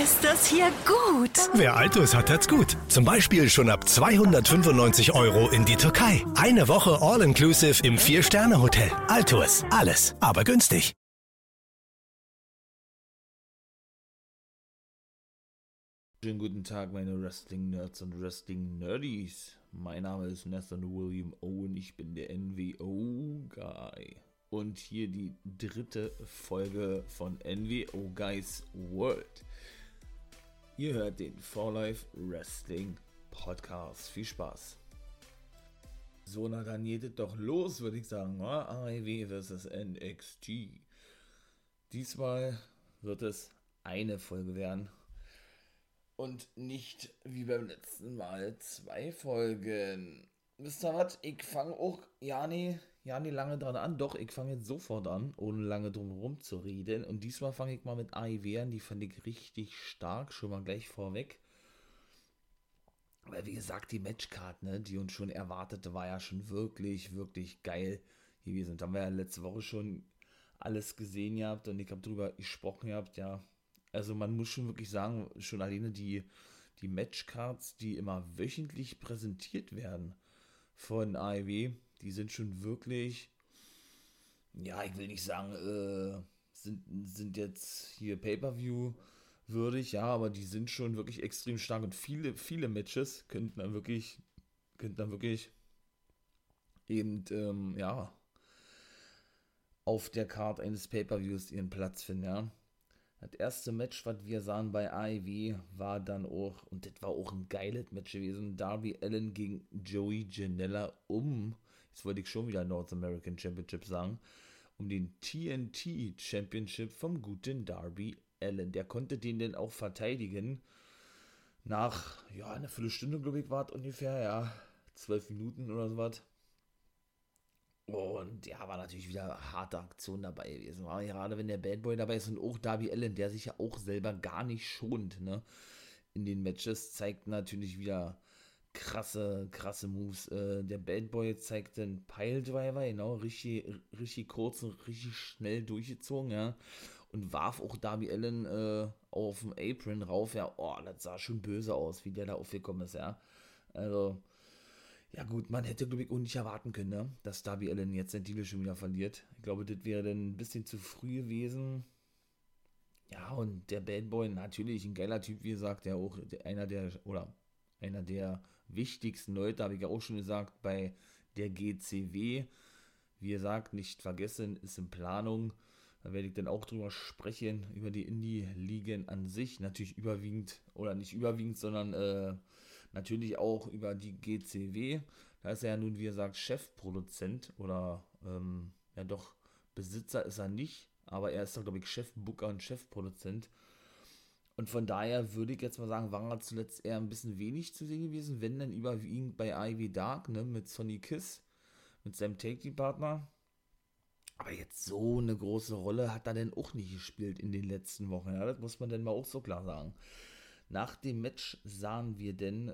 Ist das hier gut? Wer Altus hat, hat's gut. Zum Beispiel schon ab 295 Euro in die Türkei. Eine Woche All-Inclusive im Vier-Sterne-Hotel. Altus. Alles, aber günstig. Schönen guten Tag, meine Wrestling-Nerds und Wrestling-Nerdies. Mein Name ist Nathan William Owen, ich bin der NWO-Guy. Und hier die dritte Folge von NWO Guys World. Ihr hört den For Life Wrestling Podcast. Viel Spaß. So, na dann geht es doch los, würde ich sagen. AEW vs NXT. Diesmal wird es eine Folge werden und nicht wie beim letzten Mal zwei Folgen. Wisst ihr was? Ich fange auch ja nie, ja nie lange dran an. Doch, ich fange jetzt sofort an, ohne lange drum herum zu reden. Und diesmal fange ich mal mit AIW an. Die fand ich richtig stark, schon mal gleich vorweg. Weil, wie gesagt, die Matchcard, ne, die uns schon erwartete, war ja schon wirklich, wirklich geil gewesen. Da haben wir ja letzte Woche schon alles gesehen gehabt und ich habe drüber gesprochen gehabt, ja, also man muss schon wirklich sagen, schon alleine die, die Matchcards, die immer wöchentlich präsentiert werden von AEW, die sind schon wirklich, ja, ich will nicht sagen, äh, sind, sind jetzt hier Pay-Per-View würdig, ja, aber die sind schon wirklich extrem stark und viele, viele Matches könnten dann wirklich, könnten dann wirklich eben, ähm, ja, auf der Card eines Pay-Per-Views ihren Platz finden, ja. Das erste Match, was wir sahen bei AEW, war dann auch, und das war auch ein geiles Match gewesen, Darby Allen gegen Joey Janella um, jetzt wollte ich schon wieder North American Championship sagen, um den TNT Championship vom guten Darby Allen. Der konnte den dann auch verteidigen. Nach, ja, eine Viertelstunde, glaube ich, war es ungefähr, ja, zwölf Minuten oder so was. Und ja, war natürlich wieder harte Aktion dabei gewesen. War gerade wenn der Bad Boy dabei ist und auch Darby Allen, der sich ja auch selber gar nicht schont, ne? In den Matches zeigt natürlich wieder krasse, krasse Moves. Äh, der Bad Boy zeigt den Piledriver, genau, richtig, richtig kurz und richtig schnell durchgezogen, ja. Und warf auch Darby Allen äh, auf den Apron rauf, ja. Oh, das sah schon böse aus, wie der da aufgekommen ist, ja. Also, ja gut, man hätte, glaube ich, auch nicht erwarten können, ne? dass Darby Allen jetzt den Titel schon wieder verliert. Ich glaube, das wäre dann ein bisschen zu früh gewesen. Ja, und der Bad Boy, natürlich ein geiler Typ, wie gesagt, der auch einer der, oder einer der wichtigsten Leute, habe ich ja auch schon gesagt, bei der GCW. Wie gesagt, nicht vergessen, ist in Planung. Da werde ich dann auch drüber sprechen, über die Indie-Ligen an sich. Natürlich überwiegend, oder nicht überwiegend, sondern äh, Natürlich auch über die GCW. Da ist er ja nun, wie gesagt, Chefproduzent oder ähm, ja doch, Besitzer ist er nicht, aber er ist doch, glaube ich, Chefbooker und Chefproduzent. Und von daher würde ich jetzt mal sagen, war er zuletzt eher ein bisschen wenig zu sehen gewesen, wenn dann überwiegend bei Ivy Dark, ne, mit Sonny Kiss, mit seinem Take-Partner. Aber jetzt so eine große Rolle hat er denn auch nicht gespielt in den letzten Wochen. Ja, das muss man denn mal auch so klar sagen. Nach dem Match sahen wir denn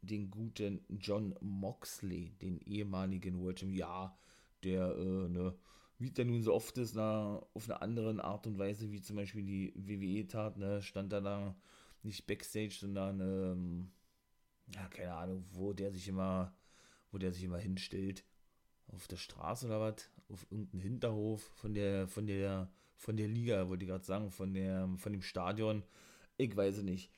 den guten John Moxley, den ehemaligen World Champion, ja, der, äh, ne, wie der nun so oft ist, na, auf eine andere Art und Weise, wie zum Beispiel die WWE tat, ne, stand er da nicht Backstage, sondern, ähm, ja, keine Ahnung, wo der sich immer, wo der sich immer hinstellt. Auf der Straße oder was? Auf irgendeinem Hinterhof von der, von der, von der Liga, wollte ich gerade sagen, von der, von dem Stadion. Ich weiß es nicht.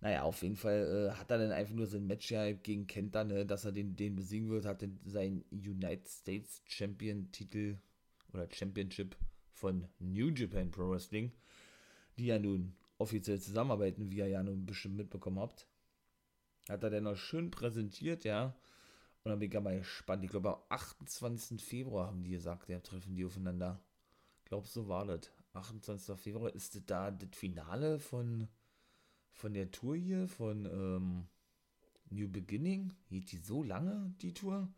Naja, auf jeden Fall äh, hat er dann einfach nur sein Match gegen Kenta, ne, dass er den, den besiegen wird, hat dann seinen United States Champion Titel oder Championship von New Japan Pro Wrestling, die ja nun offiziell zusammenarbeiten, wie ihr ja nun bestimmt mitbekommen habt. Hat er dann noch schön präsentiert, ja. Und dann bin ich ja mal gespannt. Ich glaube, am 28. Februar haben die gesagt, ja, treffen die aufeinander. Ich glaube, so war das. 28. Februar ist das da das Finale von von der Tour hier, von ähm, New Beginning, geht die so lange, die Tour?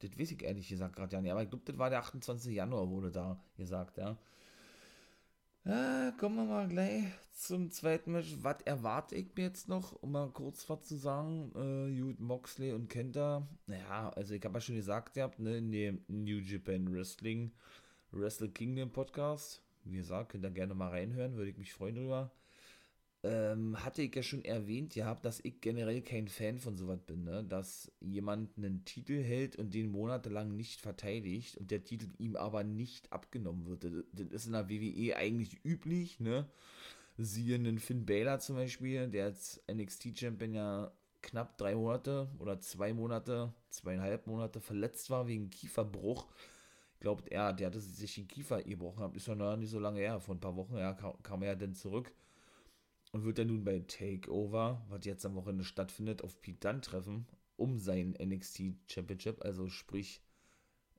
Das weiß ich ehrlich gesagt gerade ja nicht. Aber ich glaube, das war der 28. Januar, wurde da gesagt, ja. Ja, kommen wir mal gleich zum zweiten Match. Was erwarte ich mir jetzt noch, um mal kurz was zu sagen? Äh, Jude Moxley und Kenta. Naja, also ich habe ja schon gesagt, ihr habt ne, in dem New Japan Wrestling Wrestle Kingdom Podcast. Wie gesagt, könnt ihr gerne mal reinhören, würde ich mich freuen drüber ähm, hatte ich ja schon erwähnt gehabt, dass ich generell kein Fan von sowas bin, ne? dass jemand einen Titel hält und den monatelang nicht verteidigt und der Titel ihm aber nicht abgenommen wird. Das, ist in der WWE eigentlich üblich, ne? Siehe einen Finn Balor zum Beispiel, der als NXT-Champion ja knapp drei Monate oder zwei Monate, zweieinhalb Monate verletzt war wegen Kieferbruch. Glaubt er, der hatte sich den Kiefer gebrochen, ist ja noch nicht so lange her, vor ein paar Wochen, ja, kam, kam er ja dann zurück und wird dann nun bei Takeover, was jetzt am Wochenende stattfindet, auf Pete Dunne treffen, um sein NXT Championship, also sprich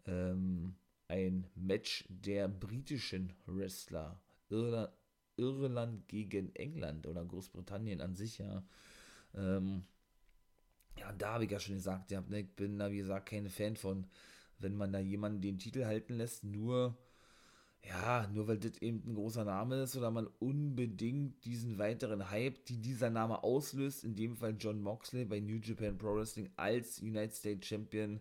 ähm, ein Match der britischen Wrestler. Irland, Irland gegen England oder Großbritannien an sich, ja. Ähm, ja, da habe ich ja schon gesagt, ja, ne, ich bin da wie gesagt kein Fan von, wenn man da jemanden den Titel halten lässt, nur ja, nur weil das eben ein großer Name ist oder man unbedingt diesen weiteren Hype, die dieser Name auslöst, in dem Fall John Moxley bei New Japan Pro Wrestling als United States Champion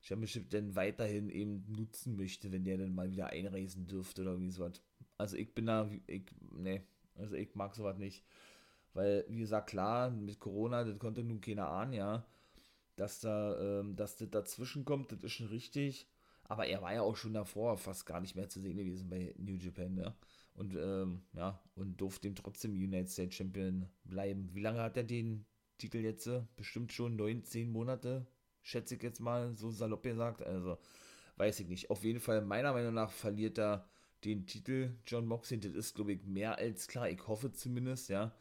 Championship denn weiterhin eben nutzen möchte, wenn der dann mal wieder einreisen dürfte oder wie sowas. Also ich bin da, ich, ne, also ich mag sowas nicht. Weil, wie gesagt, klar, mit Corona, das konnte nun keiner ahnen, ja, dass da, ähm, dass das dazwischen kommt, das ist schon richtig. Aber er war ja auch schon davor fast gar nicht mehr zu sehen gewesen bei New Japan, ne? Und ähm, ja, und durfte ihm trotzdem United States Champion bleiben. Wie lange hat er den Titel jetzt? Bestimmt schon 19 Monate, schätze ich jetzt mal, so salopp gesagt. Also, weiß ich nicht. Auf jeden Fall, meiner Meinung nach, verliert er den Titel John Moxley. Das ist, glaube ich, mehr als klar. Ich hoffe zumindest, ja,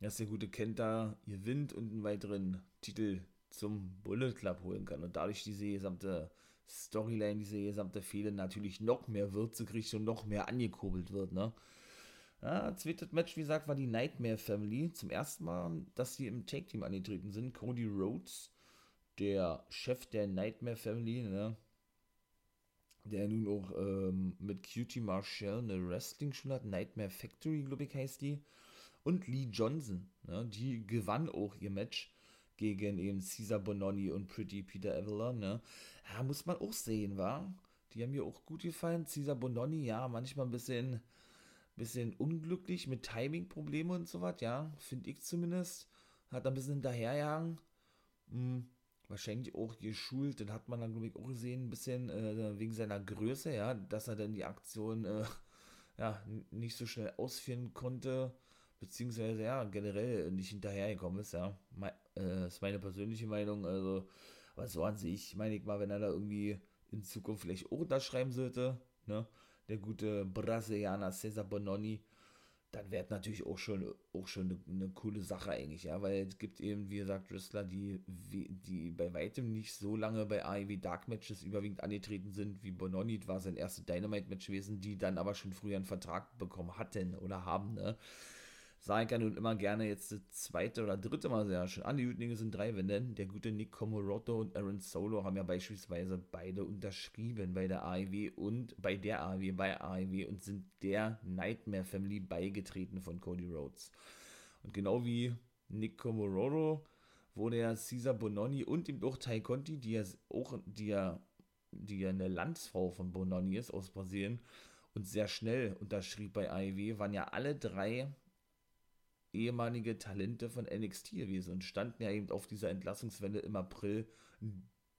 dass der gute Kenta gewinnt und einen weiteren Titel zum Bullet Club holen kann und dadurch diese gesamte Storyline, diese gesamte Fehler natürlich noch mehr Würze kriegt und noch mehr angekurbelt wird, ne? Ja, zweites Match, wie gesagt, war die Nightmare Family. Zum ersten Mal, dass sie im Take-Team angetreten sind. Cody Rhodes, der Chef der Nightmare Family, ne? Der nun auch ähm, mit Cutie Marshall eine Wrestling-Schule hat. Nightmare Factory, glaube ich, heißt die. Und Lee Johnson, ne? Die gewann auch ihr Match gegen eben Caesar Bononi und Pretty Peter Avalon, ne? Ja, muss man auch sehen, wa? Die haben mir auch gut gefallen. Caesar Bononi, ja, manchmal ein bisschen, bisschen unglücklich mit Timing-Problemen und so was, ja, finde ich zumindest. Hat ein bisschen hinterherjagen. Hm, wahrscheinlich auch geschult, den hat man dann, glaube ich, auch gesehen, ein bisschen äh, wegen seiner Größe, ja, dass er dann die Aktion, äh, ja, nicht so schnell ausführen konnte, beziehungsweise, ja, generell nicht hinterhergekommen ist, ja. Me äh, ist meine persönliche Meinung, also aber so an sich, meine ich mal, wenn er da irgendwie in Zukunft vielleicht auch unterschreiben sollte, ne, der gute Brasilianer Cesar Bononi, dann wäre natürlich auch schon, auch schon eine, eine, coole Sache eigentlich, ja, weil es gibt eben, wie gesagt, Wrestler, die, die bei weitem nicht so lange bei AEW Dark Matches überwiegend angetreten sind, wie Bononi, das war sein erstes Dynamite-Match gewesen, die dann aber schon früher einen Vertrag bekommen hatten oder haben, ne, sagen kann und immer gerne jetzt das zweite oder dritte Mal sehr schön. Alle Jütlinge sind drei, wenn denn. Der gute Nick Comoroto und Aaron Solo haben ja beispielsweise beide unterschrieben bei der AEW und bei der AEW, bei AEW und sind der Nightmare Family beigetreten von Cody Rhodes. Und genau wie Nick Comoroto wurde ja Caesar Bononi und eben auch Tai Conti, die ja auch, die ja, die ja eine Landsfrau von Bononi ist aus Brasilien und sehr schnell unterschrieb bei AEW, waren ja alle drei ehemalige Talente von NXT gewesen und standen ja eben auf dieser Entlassungswelle im April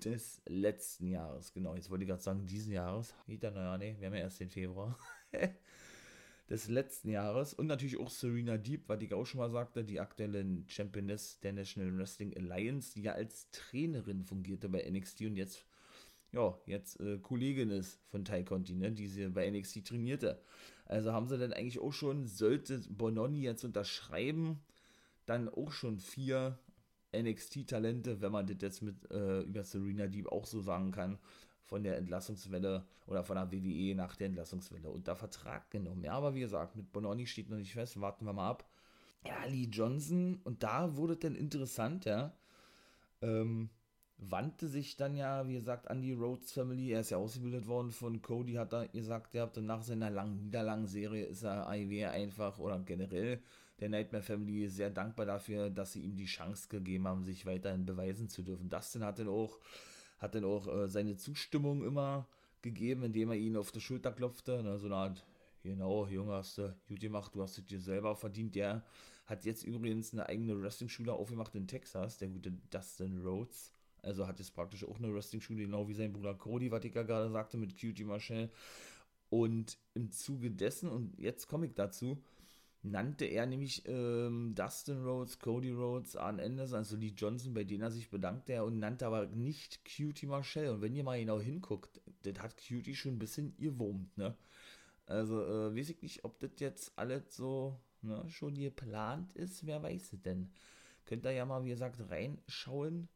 des letzten Jahres. Genau, jetzt wollte ich gerade sagen, diesen Jahres. Da, naja, nee, wir haben ja erst den Februar. des letzten Jahres und natürlich auch Serena Deep, was ich auch schon mal sagte, die aktuelle Championess der National Wrestling Alliance, die ja als Trainerin fungierte bei NXT und jetzt, ja, jetzt äh, Kollegin ist von Ty Conti, ne, die sie bei NXT trainierte. Also haben sie dann eigentlich auch schon, sollte Bononi jetzt unterschreiben, dann auch schon vier NXT-Talente, wenn man das jetzt mit äh, über Serena Deep auch so sagen kann, von der Entlassungswelle oder von der WWE nach der Entlassungswelle unter Vertrag genommen. Ja, aber wie gesagt, mit Bononi steht noch nicht fest, warten wir mal ab. Ja, Lee Johnson, und da wurde dann interessant, ja, ähm, wandte sich dann ja, wie gesagt, an die Rhodes Family. Er ist ja ausgebildet worden von Cody, hat er gesagt, ihr habt nach seiner langen, niederlangen Serie ist er AIW einfach oder generell der Nightmare Family sehr dankbar dafür, dass sie ihm die Chance gegeben haben, sich weiterhin beweisen zu dürfen. Dustin hat dann auch, hat dann auch äh, seine Zustimmung immer gegeben, indem er ihn auf die Schulter klopfte. Ne, so eine Art, genau, Junge, hast du gut gemacht, du hast es dir selber verdient. Der hat jetzt übrigens eine eigene Wrestling-Schule aufgemacht in Texas, der gute Dustin Rhodes. Also hat jetzt praktisch auch eine Wrestling-Schule, genau wie sein Bruder Cody, was ich ja gerade sagte, mit Cutie Marshall. Und im Zuge dessen, und jetzt komme ich dazu, nannte er nämlich ähm, Dustin Rhodes, Cody Rhodes, Arn Anderson, also Lee Johnson, bei denen er sich bedankte, und nannte aber nicht Cutie Marshall. Und wenn ihr mal genau hinguckt, das hat Cutie schon ein bisschen gewurmt, ne? Also, äh, weiß ich nicht, ob das jetzt alles so ne, schon geplant ist, wer weiß es denn. Könnt ihr ja mal, wie gesagt, reinschauen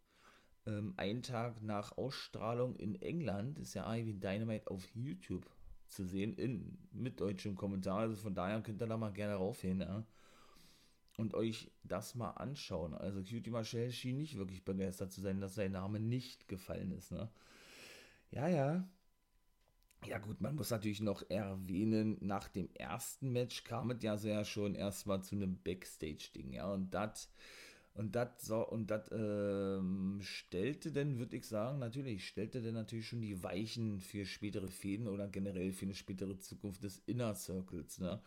ähm, einen Tag nach Ausstrahlung in England ist ja Ivy Dynamite auf YouTube zu sehen, in, mit deutschem Kommentar. Also von daher könnt ihr da mal gerne raufgehen, ja. Und euch das mal anschauen. Also Cutie Marshall schien nicht wirklich begeistert zu sein, dass sein Name nicht gefallen ist, ne? Ja, ja. Ja gut, man muss natürlich noch erwähnen, nach dem ersten Match kam es ja sehr schon erstmal zu einem Backstage-Ding, ja. Und das und das und ähm, stellte denn, würde ich sagen, natürlich, stellte denn natürlich schon die Weichen für spätere Fäden oder generell für eine spätere Zukunft des Inner Circles, ne?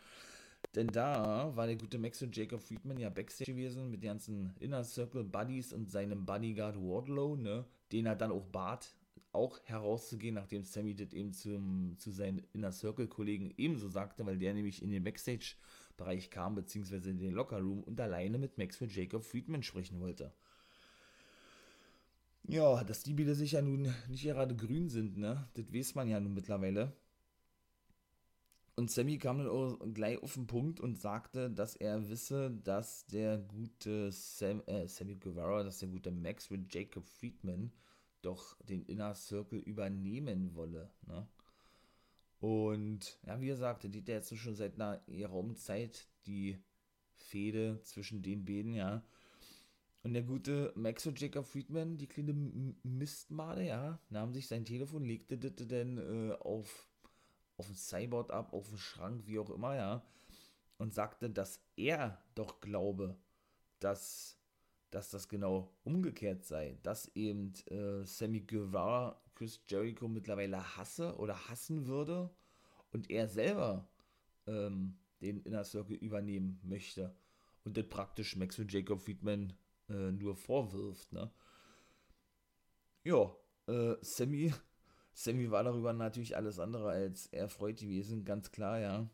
Denn da war der gute Max und Jacob Friedman ja Backstage gewesen mit den ganzen Inner Circle Buddies und seinem Bodyguard Wardlow, ne? Den er dann auch bat, auch herauszugehen, nachdem Sammy das eben zum, zu seinen Inner Circle Kollegen ebenso sagte, weil der nämlich in den Backstage Bereich kam, beziehungsweise in den Lockerroom und alleine mit Maxwell Jacob Friedman sprechen wollte. Ja, dass die Bilder sich ja nun nicht gerade grün sind, ne? Das weiß man ja nun mittlerweile. Und Sammy kam dann auch gleich auf den Punkt und sagte, dass er wisse, dass der gute Sam, äh, Sammy Guevara, dass der gute Maxwell Jacob Friedman doch den Inner Circle übernehmen wolle. Ne? Und ja, wie gesagt, die hat jetzt schon seit einer Raumzeit die Fehde zwischen den beiden, ja. Und der gute Max und Jacob Friedman, die kleine Mistmade, ja, nahm sich sein Telefon, legte das dann äh, auf, auf ein Cyborg ab, auf den Schrank, wie auch immer, ja. Und sagte, dass er doch glaube, dass, dass das genau umgekehrt sei. Dass eben äh, Sammy Guevara Chris Jericho mittlerweile hasse oder hassen würde und er selber ähm, den Inner Circle übernehmen möchte und das praktisch Max und Jacob Friedman äh, nur vorwirft, ne? Ja, äh, Sammy, Sammy war darüber natürlich alles andere als erfreut gewesen, ganz klar, ja.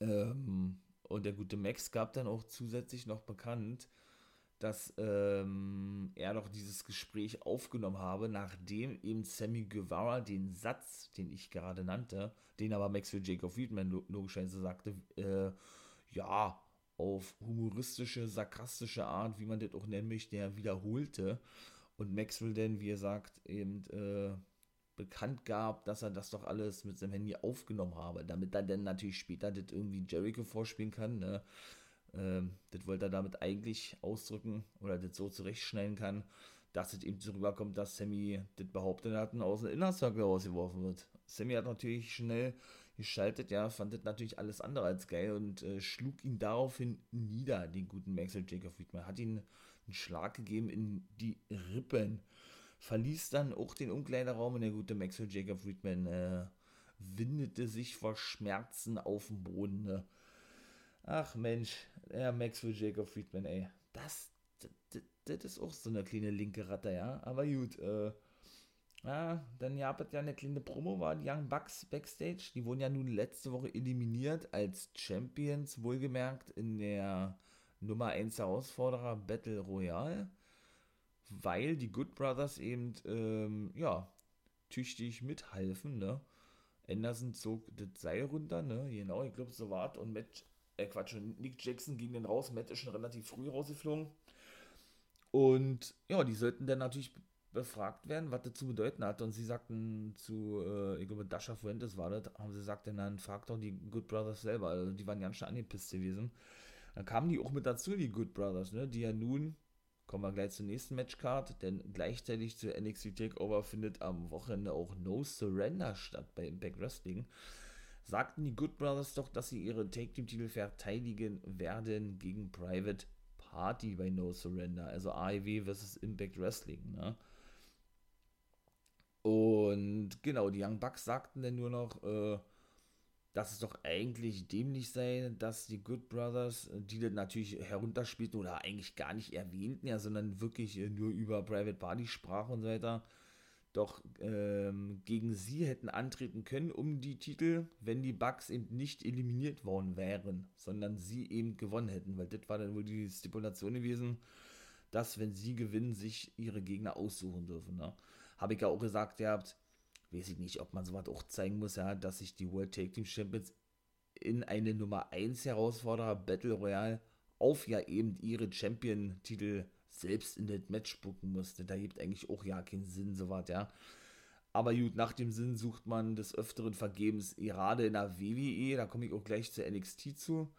Ähm, und der gute Max gab dann auch zusätzlich noch bekannt, dass ähm, er doch dieses Gespräch aufgenommen habe, nachdem eben Sammy Guevara den Satz, den ich gerade nannte, den aber Maxwell Jacob Friedman logischerweise sagte, äh, ja, auf humoristische, sarkastische Art, wie man das auch nennen möchte, er wiederholte. Und Maxwell denn, wie er sagt, eben äh, bekannt gab, dass er das doch alles mit seinem Handy aufgenommen habe, damit er dann natürlich später das irgendwie Jericho vorspielen kann, ne? Ähm, das wollte er damit eigentlich ausdrücken oder das so zurechtschneiden kann, dass es so rüberkommt, dass Sammy das behauptet hat und aus dem Inner Circle rausgeworfen wird. Sammy hat natürlich schnell geschaltet, ja, fand das natürlich alles andere als geil und äh, schlug ihn daraufhin nieder, den guten Maxwell Jacob Friedman. Hat ihn einen Schlag gegeben in die Rippen. Verließ dann auch den Umkleideraum und der gute Maxwell Jacob Friedman äh, windete sich vor Schmerzen auf dem Boden. Ne? Ach Mensch, ja, Maxwell Jacob Friedman, ey. Das, das, das ist auch so eine kleine linke Ratte, ja. Aber gut, äh, ja, dann gab es ja eine kleine Promo, war die Young Bucks Backstage. Die wurden ja nun letzte Woche eliminiert als Champions, wohlgemerkt in der Nummer 1 Herausforderer Battle Royale, weil die Good Brothers eben, ähm, ja, tüchtig mithalfen, ne. Anderson zog das Seil runter, ne, genau, ich glaube, so war Und Matt äh Quatsch, Nick Jackson ging dann raus, Matt ist schon relativ früh rausgeflogen. Und ja, die sollten dann natürlich befragt werden, was das zu bedeuten hat. Und sie sagten zu, äh, ich glaube, Dasha Fuentes war das, haben sie gesagt, dann fragt doch die Good Brothers selber. Also die waren ganz schön angepisst gewesen. Dann kamen die auch mit dazu, die Good Brothers, ne, die ja nun kommen wir gleich zur nächsten Matchcard, denn gleichzeitig zur NXT TakeOver findet am Wochenende auch No Surrender statt bei Impact Wrestling. Sagten die Good Brothers doch, dass sie ihre Take Team Titel verteidigen werden gegen Private Party bei No Surrender, also AEW vs Impact Wrestling, ne? Und genau, die Young Bucks sagten dann nur noch, äh, dass es doch eigentlich dämlich sei, dass die Good Brothers, äh, die das natürlich herunterspielten oder eigentlich gar nicht erwähnten, ja, sondern wirklich äh, nur über Private Party sprach und so weiter, doch ähm, gegen sie hätten antreten können um die Titel, wenn die Bugs eben nicht eliminiert worden wären, sondern sie eben gewonnen hätten, weil das war dann wohl die Stipulation gewesen, dass wenn sie gewinnen, sich ihre Gegner aussuchen dürfen. Ne? Habe ich ja auch gesagt, ihr habt, weiß ich nicht, ob man sowas auch zeigen muss, ja, dass sich die World Take Team Champions in eine Nummer 1 Herausforderer Battle Royale auf ja eben ihre Champion-Titel selbst in das Match spucken musste. Da gibt eigentlich auch ja keinen Sinn, sowas, ja. Aber gut, nach dem Sinn sucht man des Öfteren vergebens, gerade in der WWE, da komme ich auch gleich zur NXT zu.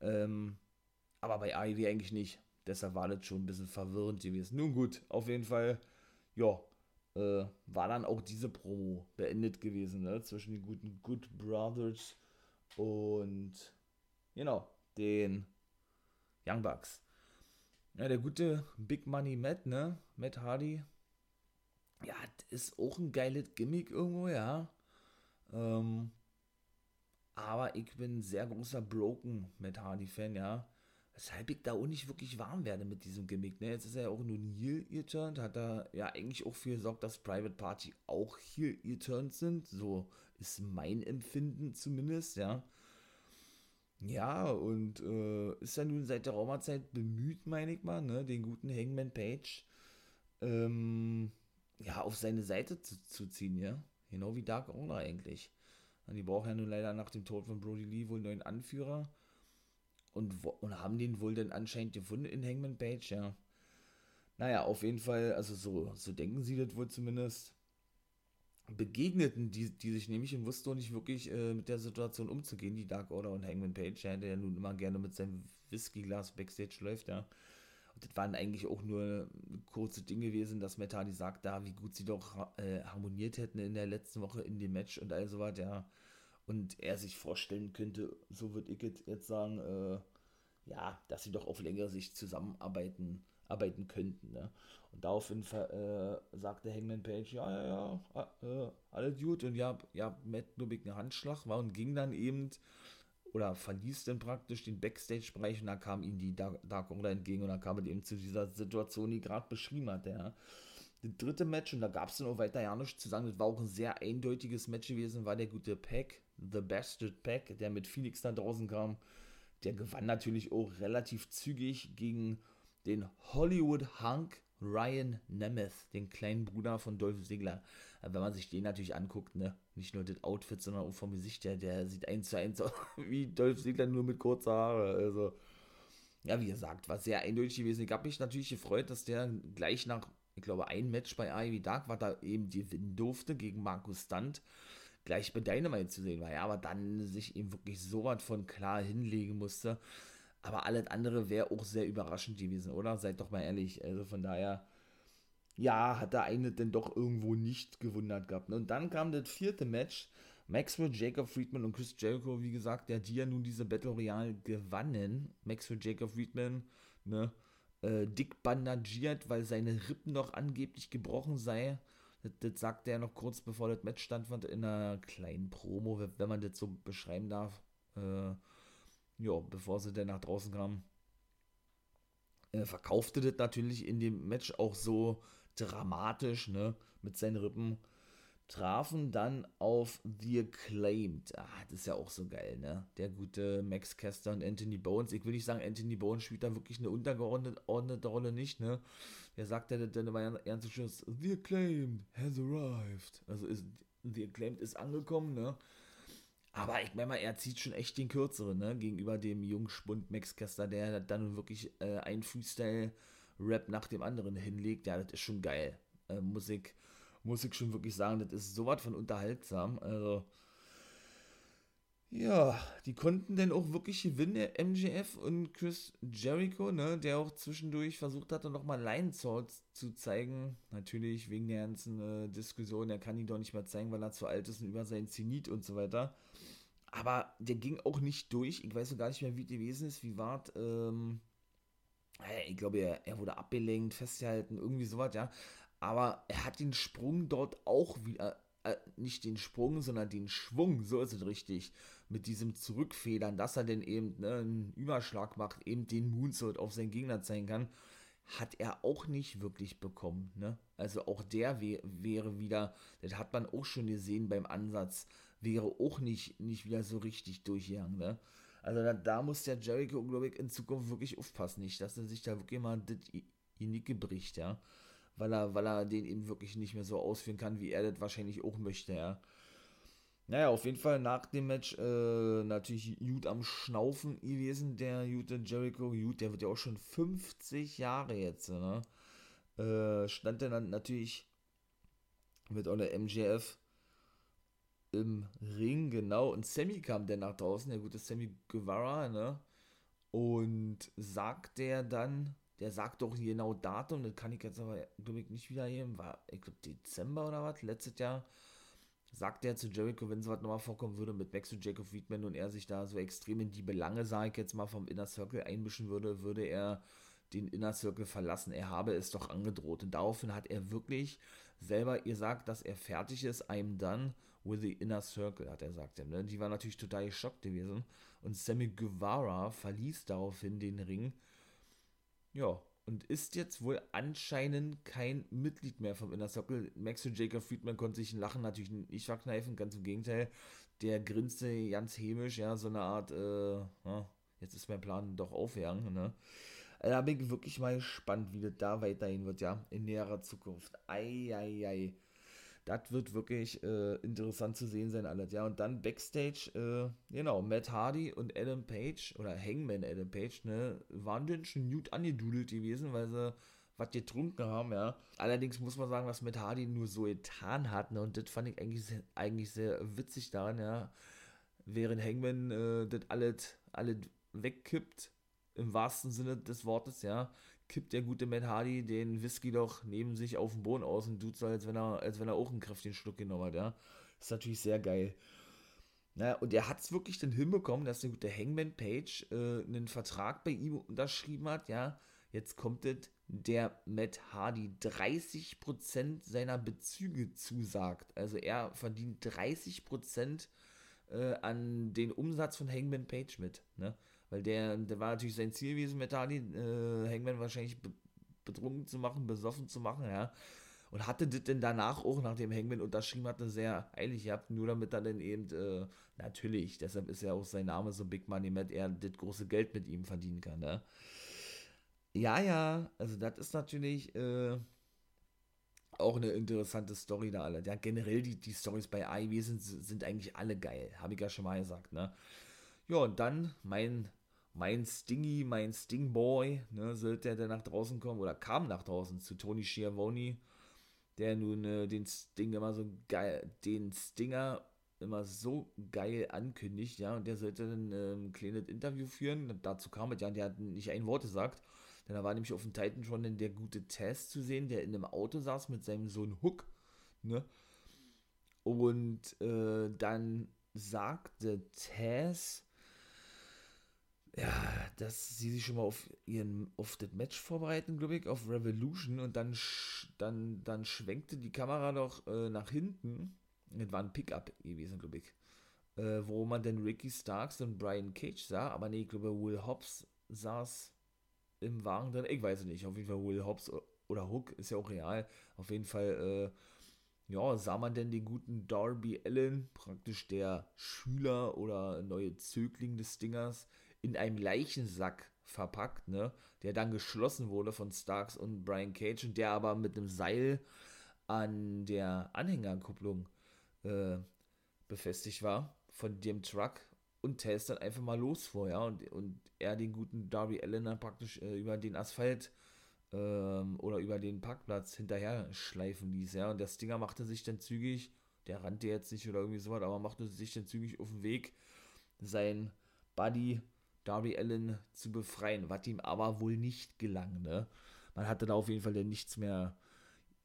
Ähm, aber bei AEW eigentlich nicht. Deshalb war das schon ein bisschen verwirrend gewesen. Nun gut, auf jeden Fall, ja, äh, war dann auch diese Promo beendet gewesen, ne? Zwischen den guten Good Brothers und genau, den Young Bucks. Ja, der gute Big Money Matt, ne? Matt Hardy. Ja, ist auch ein geiles Gimmick irgendwo, ja. Ähm, aber ich bin sehr großer Broken Matt Hardy-Fan, ja. Weshalb ich da auch nicht wirklich warm werde mit diesem Gimmick. Ne? Jetzt ist er ja auch nur Heel geturned, hat er ja eigentlich auch für gesorgt, dass Private Party auch Heel geturned sind. So ist mein Empfinden zumindest, ja. Ja, und äh, ist ja nun seit der Raumerzeit bemüht, meine ich mal, ne, den guten Hangman Page ähm, ja, auf seine Seite zu, zu ziehen, ja. Genau wie Dark Order eigentlich. Und die brauchen ja nun leider nach dem Tod von Brody Lee wohl einen neuen Anführer und, und haben den wohl dann anscheinend gefunden in Hangman Page, ja. Naja, auf jeden Fall, also so, so denken sie das wohl zumindest. Begegneten die, die sich nämlich und wussten auch nicht wirklich äh, mit der Situation umzugehen, die Dark Order und Hangman Page, der ja nun immer gerne mit seinem Whiskyglas Backstage läuft, ja. Und das waren eigentlich auch nur kurze Dinge gewesen, dass Metali sagt, da, wie gut sie doch äh, harmoniert hätten in der letzten Woche in dem Match und all so was, ja und er sich vorstellen könnte, so würde ich jetzt sagen, äh, ja, dass sie doch auf längere Sicht zusammenarbeiten arbeiten könnten. Ne? Und daraufhin äh, sagte Hangman Page, ja, ja, ja, äh, alles gut und ja, ja, Matt Nubik einen Handschlag war und ging dann eben oder verließ dann praktisch den Backstage-Bereich und da kam ihm die Dark, Order entgegen und dann kam es eben zu dieser Situation, die gerade beschrieben hat, ja das dritte Match, und da gab es dann auch weiter ja nichts zu sagen, das war auch ein sehr eindeutiges Match gewesen, war der gute Pack, The Bastard Pack, der mit Phoenix da draußen kam. Der gewann natürlich auch relativ zügig gegen den Hollywood Hunk Ryan Nemeth, den kleinen Bruder von Dolph Ziggler. Wenn man sich den natürlich anguckt, ne, nicht nur das Outfit, sondern auch vom Gesicht her, der sieht eins zu eins aus wie Dolph Ziggler nur mit kurzer Haare. Also, ja, wie gesagt, war sehr eindeutig gewesen. Ich habe mich natürlich gefreut, dass der gleich nach ich glaube, ein Match bei Ivy Dark war da eben gewinnen durfte gegen Markus Stunt, gleich bei Dynamite zu sehen war. Ja, aber dann sich eben wirklich so was von klar hinlegen musste. Aber alles andere wäre auch sehr überraschend gewesen, oder? Seid doch mal ehrlich. Also von daher, ja, hat der eine denn doch irgendwo nicht gewundert gehabt. Und dann kam das vierte Match. Maxwell, Jacob Friedman und Chris Jericho, wie gesagt, der die ja nun diese Battle Royale gewannen. Maxwell, Jacob Friedman, ne, äh, dick bandagiert, weil seine Rippen noch angeblich gebrochen sei. Das, das sagte er noch kurz bevor das Match stattfand in einer kleinen Promo, wenn man das so beschreiben darf. Äh, ja, bevor sie dann nach draußen kam. Äh, verkaufte das natürlich in dem Match auch so dramatisch, ne, mit seinen Rippen trafen dann auf The Acclaimed. Ah, das ist ja auch so geil, ne? Der gute Max Caster und Anthony Bones. Ich will nicht sagen, Anthony Bones spielt da wirklich eine untergeordnete Rolle nicht, ne? Der sagt ja dann immer ernst schön, The Acclaimed has arrived. Also ist, The Acclaimed ist angekommen, ne? Aber ich meine mal, er zieht schon echt den kürzeren, ne? Gegenüber dem Jungspund Max Caster, der dann wirklich äh, ein Freestyle-Rap nach dem anderen hinlegt. Ja, das ist schon geil. Äh, Musik muss ich schon wirklich sagen, das ist sowas von unterhaltsam. Also, Ja, die konnten dann auch wirklich gewinnen, MJF und Chris Jericho, ne, der auch zwischendurch versucht hatte, nochmal Swords zu zeigen. Natürlich wegen der ganzen äh, Diskussion, er kann ihn doch nicht mehr zeigen, weil er zu alt ist und über seinen Zenit und so weiter. Aber der ging auch nicht durch. Ich weiß noch gar nicht mehr, wie es gewesen ist. Wie war ähm, ich glaube, er, er wurde abgelenkt, festgehalten, irgendwie sowas, ja. Aber er hat den Sprung dort auch wieder, äh, nicht den Sprung, sondern den Schwung, so ist es richtig, mit diesem Zurückfedern, dass er denn eben ne, einen Überschlag macht, eben den Moonsault auf seinen Gegner zeigen kann, hat er auch nicht wirklich bekommen. Ne? Also auch der wär, wäre wieder, das hat man auch schon gesehen beim Ansatz, wäre auch nicht, nicht wieder so richtig durchgegangen. Ne? Also da, da muss der Jericho, glaube ich, in Zukunft wirklich aufpassen, nicht, dass er sich da wirklich mal das Unicke bricht, ja. Weil er, weil er den eben wirklich nicht mehr so ausführen kann, wie er das wahrscheinlich auch möchte, ja. Naja, auf jeden Fall nach dem Match äh, natürlich gut am Schnaufen gewesen, der gute Jericho. Gut, der wird ja auch schon 50 Jahre jetzt, ne? Äh, stand dann natürlich mit einer MJF im Ring, genau. Und Sammy kam dann nach draußen, der gute Sammy Guevara, ne? Und sagt der dann, der sagt doch genau Datum, das kann ich jetzt aber, glaube ich, nicht wiedergeben, war, ich glaube, Dezember oder was, letztes Jahr, sagt er zu Jericho, wenn sowas nochmal vorkommen würde mit Max und Jacob Wiedman und er sich da so extrem in die Belange, sage ich jetzt mal, vom Inner Circle einmischen würde, würde er den Inner Circle verlassen. Er habe es doch angedroht. Und daraufhin hat er wirklich selber gesagt, dass er fertig ist, I'm done with the Inner Circle, hat er gesagt. Ne? Die war natürlich total geschockt gewesen. Und Sammy Guevara verließ daraufhin den Ring. Ja, und ist jetzt wohl anscheinend kein Mitglied mehr vom Inner Circle. Max und Jacob Friedman konnten sich ein Lachen natürlich nicht verkneifen, ganz im Gegenteil. Der grinste ganz hämisch, ja, so eine Art, äh, ja, jetzt ist mein Plan doch aufgegangen, ne? Also da bin ich wirklich mal gespannt, wie das da weiterhin wird, ja, in näherer Zukunft. Eieiei. Ei, ei das wird wirklich äh, interessant zu sehen sein, alles. Ja, und dann Backstage, äh, genau, Matt Hardy und Adam Page, oder Hangman Adam Page, ne, waren denn schon gut angedudelt gewesen, weil sie was getrunken haben, ja. Allerdings muss man sagen, was Matt Hardy nur so getan hat, ne, und das fand ich eigentlich, sehr, eigentlich sehr witzig daran, ja. Während Hangman äh, das alles, alles wegkippt, im wahrsten Sinne des Wortes, ja, kippt der gute Matt Hardy den Whisky doch neben sich auf den Boden aus und tut so, als wenn er, als wenn er auch einen kräftigen Schluck genommen hat, ja. Ist natürlich sehr geil. Naja, und er hat es wirklich dann hinbekommen, dass der gute Hangman Page äh, einen Vertrag bei ihm unterschrieben hat, ja. Jetzt kommt es, der Matt Hardy 30% seiner Bezüge zusagt. Also er verdient 30% äh, an den Umsatz von Hangman Page mit, ne. Weil der, der war natürlich sein Ziel gewesen, Metali, äh, Hangman wahrscheinlich be betrunken zu machen, besoffen zu machen, ja. Und hatte das denn danach auch, nachdem Hangman unterschrieben hatte, sehr eilig gehabt, nur damit er dann eben, äh, natürlich, deshalb ist ja auch sein Name so Big Money Matt, er das große Geld mit ihm verdienen kann, ne? Ja, ja, also das ist natürlich, äh, auch eine interessante Story da alle. Ja, generell die, die Stories bei AIW sind, sind eigentlich alle geil, habe ich ja schon mal gesagt, ne? Ja, und dann mein mein Stingy, mein Stingboy, ne, sollte er dann nach draußen kommen oder kam nach draußen zu Tony Schiavone, der nun äh, den Sting immer so geil, den Stinger immer so geil ankündigt, ja, und der sollte dann äh, ein kleines Interview führen. Dazu kam es ja, der hat nicht ein Wort gesagt. Denn da war nämlich auf dem Titan schon der gute Tess zu sehen, der in einem Auto saß mit seinem Sohn Hook, ne? Und äh, dann sagte Tess, ja, dass sie sich schon mal auf ihren auf das Match vorbereiten, glaube ich, auf Revolution und dann dann dann schwenkte die Kamera doch äh, nach hinten. Das war ein Pickup gewesen, glaube ich. Äh, wo man dann Ricky Starks und Brian Cage sah, aber nee, ich glaube Will Hobbs saß im Wagen drin. Ich weiß es nicht. Auf jeden Fall Will Hobbs oder Hook ist ja auch real. Auf jeden Fall äh, ja, sah man denn den guten Darby Allen, praktisch der Schüler oder neue Zögling des Dingers, in einem Leichensack verpackt, ne, der dann geschlossen wurde von Starks und Brian Cage und der aber mit einem Seil an der Anhängerkupplung äh, befestigt war von dem Truck und Tess dann einfach mal losfuhr, ja, und, und er den guten Darby Allen dann praktisch äh, über den Asphalt ähm, oder über den Parkplatz hinterher schleifen ließ, ja, und der Stinger machte sich dann zügig, der rannte jetzt nicht oder irgendwie sowas, aber machte sich dann zügig auf den Weg sein Buddy Darby Allen zu befreien, was ihm aber wohl nicht gelang. Ne? Man hatte da auf jeden Fall dann nichts mehr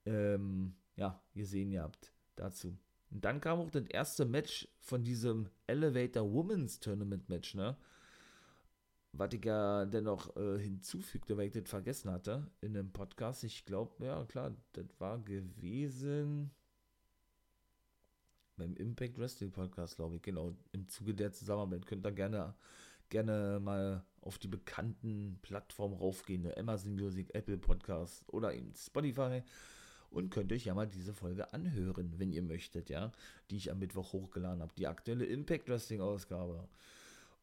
ähm, ja, gesehen gehabt dazu. Und dann kam auch das erste Match von diesem Elevator Women's Tournament Match, ne? Was ich ja dennoch äh, hinzufügte, weil ich das vergessen hatte in dem Podcast. Ich glaube, ja klar, das war gewesen beim Impact Wrestling Podcast, glaube ich, genau. Im Zuge der Zusammenarbeit könnt ihr gerne, gerne mal auf die bekannten Plattformen raufgehen, ne? Amazon Music, Apple Podcast oder eben Spotify und könnt euch ja mal diese Folge anhören, wenn ihr möchtet, ja, die ich am Mittwoch hochgeladen habe, die aktuelle Impact Wrestling Ausgabe.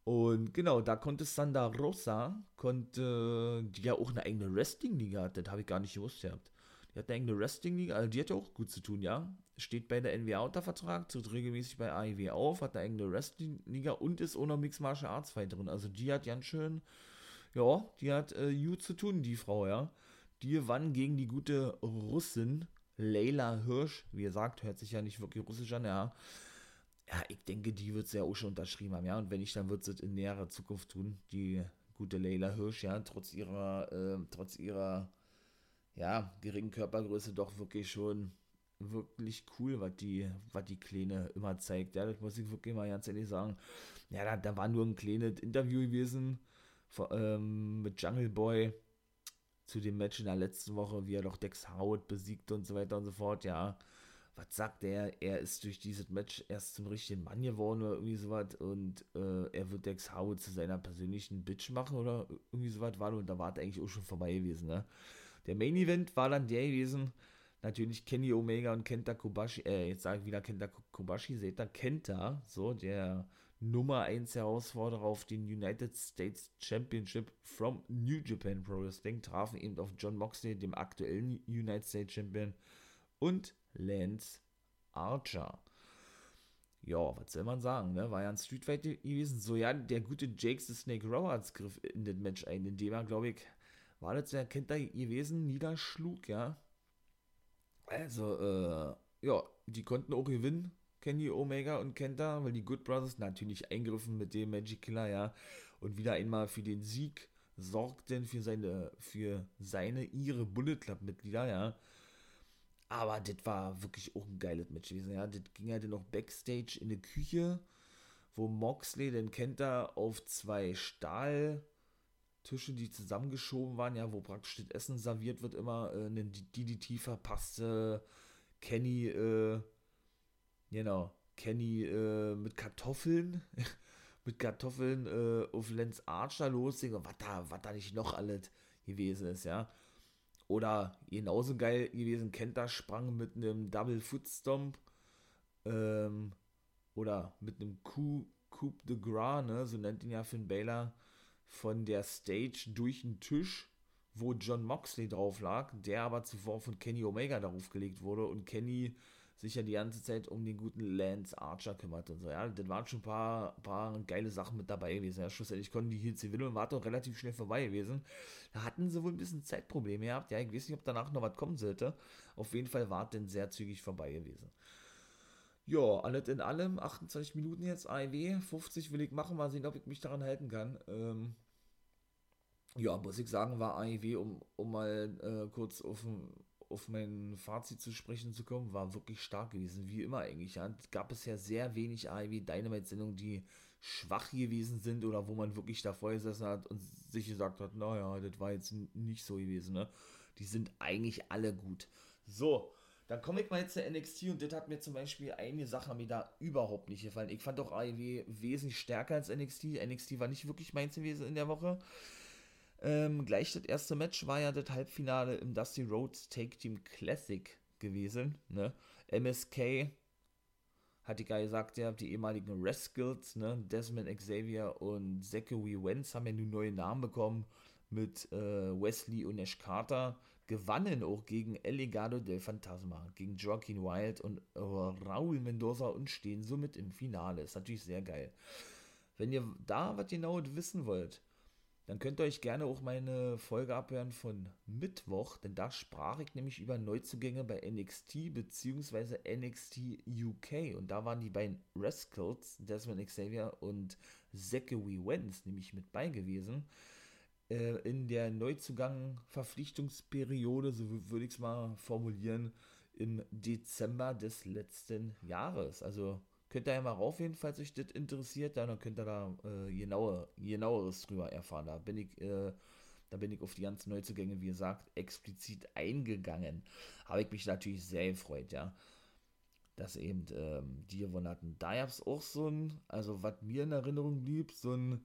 Und genau, da konnte Sanda Rosa, konnte, die ja auch eine eigene Wrestling-Liga hat, das habe ich gar nicht gewusst gehabt. Die hat eine eigene Wrestling-Liga, also die hat ja auch gut zu tun, ja. Steht bei der NWA unter Vertrag, tritt regelmäßig bei AEW auf, hat eine eigene Wrestling-Liga und ist noch Mixed Martial Arts Fighterin. Also die hat ganz schön, ja, die hat äh, gut zu tun, die Frau, ja. Die gewann gegen die gute Russin Leila Hirsch. Wie gesagt, hört sich ja nicht wirklich russisch an, ja. Ja, ich denke, die wird es ja auch schon unterschrieben haben, ja. Und wenn nicht, dann wird es in näherer Zukunft tun. Die gute Leila Hirsch, ja, trotz ihrer, äh, trotz ihrer, ja, geringen Körpergröße doch wirklich schon wirklich cool, was die, was die Kleine immer zeigt. Ja, das muss ich wirklich mal ganz ehrlich sagen. Ja, da, da war nur ein kleines Interview gewesen von, ähm, mit Jungle Boy zu dem Match in der letzten Woche, wie er doch Dex Howard besiegt und so weiter und so fort, ja. Was sagt er? Er ist durch dieses Match erst zum richtigen Mann geworden oder irgendwie sowas und äh, er wird Dex Howard zu seiner persönlichen Bitch machen oder irgendwie sowas war und da war es eigentlich auch schon vorbei gewesen, ne? Der Main Event war dann der gewesen, natürlich Kenny Omega und Kenta Kobashi, äh, jetzt sage ich wieder Kenta Kobashi, seht ihr, Kenta, so, der Nummer 1 Herausforderer auf den United States Championship from New Japan Pro Wrestling trafen eben auf John Moxley, dem aktuellen United States Champion, und Lance Archer. Ja, was soll man sagen, ne? War ja ein Street Fight gewesen. So, ja, der gute Jake the Snake Roberts griff in das Match ein, indem er, glaube ich, war das der Kenter gewesen, niederschlug, ja. Also, äh, ja, die konnten auch gewinnen Kenny Omega und Kenta, weil die Good Brothers natürlich eingriffen mit dem Magic Killer, ja, und wieder einmal für den Sieg sorgten für seine, für seine, ihre Bullet Club Mitglieder, ja. Aber das war wirklich auch ein geiles Match gewesen, ja. Das ging ja dann noch Backstage in der Küche, wo Moxley den Kenta auf zwei Stahltische, die zusammengeschoben waren, ja, wo praktisch das Essen serviert wird, immer äh, eine DDT verpasste Kenny, äh, Genau. Kenny äh, mit Kartoffeln, mit Kartoffeln äh, auf Lenz Archer loslegen, was da, was da nicht noch alles gewesen ist, ja. Oder genauso geil gewesen, Kenta sprang mit einem Double Foot Stomp ähm, oder mit einem Coup, Coup de Gras, ne, so nennt ihn ja Finn Baylor, von der Stage durch den Tisch, wo John Moxley drauf lag, der aber zuvor von Kenny Omega darauf gelegt wurde und Kenny sich ja die ganze Zeit um den guten Lance Archer kümmert und so. Ja, das waren schon ein paar, paar geile Sachen mit dabei gewesen. Ja, schlussendlich konnten die hier Zivil und war doch relativ schnell vorbei gewesen. Da hatten sie wohl ein bisschen Zeitprobleme gehabt. Ja, ich weiß nicht, ob danach noch was kommen sollte. Auf jeden Fall war es denn sehr zügig vorbei gewesen. Ja, alles in allem, 28 Minuten jetzt AEW, 50 will ich machen, mal sehen, ob ich mich daran halten kann. Ähm, ja, muss ich sagen, war AEW, um, um mal äh, kurz auf, auf mein Fazit zu sprechen zu kommen, war wirklich stark gewesen, wie immer eigentlich. Ja. Es gab bisher sehr wenig AEW Dynamite-Sendungen, die schwach gewesen sind oder wo man wirklich davor gesessen hat und sich gesagt hat, naja, das war jetzt nicht so gewesen. Ne? Die sind eigentlich alle gut. So, dann komme ich mal jetzt zu NXT und das hat mir zum Beispiel einige Sachen mir da überhaupt nicht gefallen. Ich fand doch AEW wesentlich stärker als NXT. NXT war nicht wirklich meins gewesen in der Woche. Ähm, gleich das erste Match war ja das Halbfinale im Dusty Rhodes Take Team Classic gewesen. Ne? MSK hat die Guy gesagt, ja, die ehemaligen Rascals, ne? Desmond Xavier und Zachary Wentz haben ja nun neue Namen bekommen mit äh, Wesley und Ash Carter. Gewannen auch gegen El Legado del Fantasma, gegen Joaquin Wild und äh, Raul Mendoza und stehen somit im Finale. Ist natürlich sehr geil. Wenn ihr da was genau wissen wollt, dann könnt ihr euch gerne auch meine Folge abhören von Mittwoch, denn da sprach ich nämlich über Neuzugänge bei NXT bzw. NXT UK und da waren die beiden Rascals, Desmond Xavier und Zachary Wentz nämlich mit bei gewesen. Äh, in der Neuzugang-Verpflichtungsperiode, so würde ich es mal formulieren, im Dezember des letzten Jahres. Also Könnt ihr ja mal raufgehen, falls euch das interessiert, dann könnt ihr da äh, genaue, genaueres drüber erfahren. Da bin ich, äh, da bin ich auf die ganzen Neuzugänge, wie gesagt, explizit eingegangen. Habe ich mich natürlich sehr gefreut, ja. Dass eben ähm, die gewonnen hatten. Da gab es auch so ein, also was mir in Erinnerung blieb, so ein,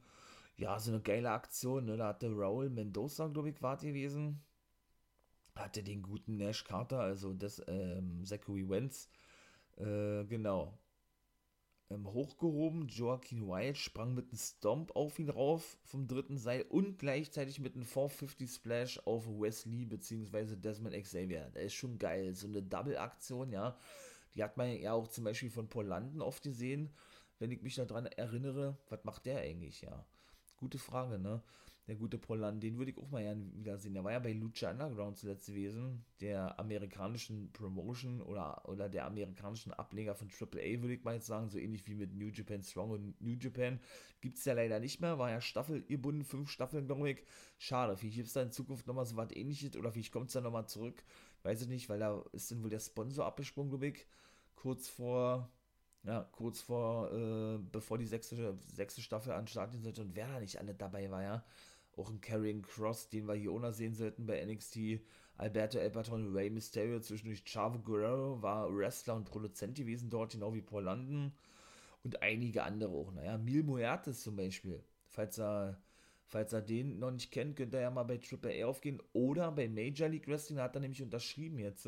ja, so eine geile Aktion, ne? Da hatte Raul Mendoza, glaube ich, war gewesen. Hatte den guten Nash Carter, also das ähm, Zachary Wentz, äh, genau, ähm, hochgehoben. Joaquin Wild sprang mit einem Stomp auf ihn rauf vom dritten Seil und gleichzeitig mit einem 450 Splash auf Wesley bzw. Desmond Xavier. Das ist schon geil. So eine Double-Aktion, ja. Die hat man ja auch zum Beispiel von Paul Landen oft gesehen. Wenn ich mich daran erinnere, was macht der eigentlich, ja? Gute Frage, ne? der gute Polan, den würde ich auch mal gerne wiedersehen. Der war ja bei Lucha Underground zuletzt gewesen, der amerikanischen Promotion oder, oder der amerikanischen Ableger von AAA, würde ich mal jetzt sagen, so ähnlich wie mit New Japan Strong und New Japan. Gibt es ja leider nicht mehr, war ja Staffel gebunden, fünf Staffeln, glaube ich. Schade, vielleicht gibt es da in Zukunft nochmal so was ähnliches oder vielleicht kommt es da nochmal zurück. Weiß ich nicht, weil da ist dann wohl der Sponsor abgesprungen, glaube ich. Kurz vor, ja, kurz vor, äh, bevor die sechste, sechste Staffel an Start sollte und wer da nicht alle dabei war, ja auch ein Carrying Cross, den wir hier ohne sehen sollten bei NXT. Alberto El Rey Mysterio, zwischendurch Chavo Guerrero war Wrestler und Produzent gewesen dort, genau wie Paul London. Und einige andere auch. Naja, Mil Muertes zum Beispiel. Falls er, falls er den noch nicht kennt, könnt ihr ja mal bei Triple A aufgehen. Oder bei Major League Wrestling hat er nämlich unterschrieben jetzt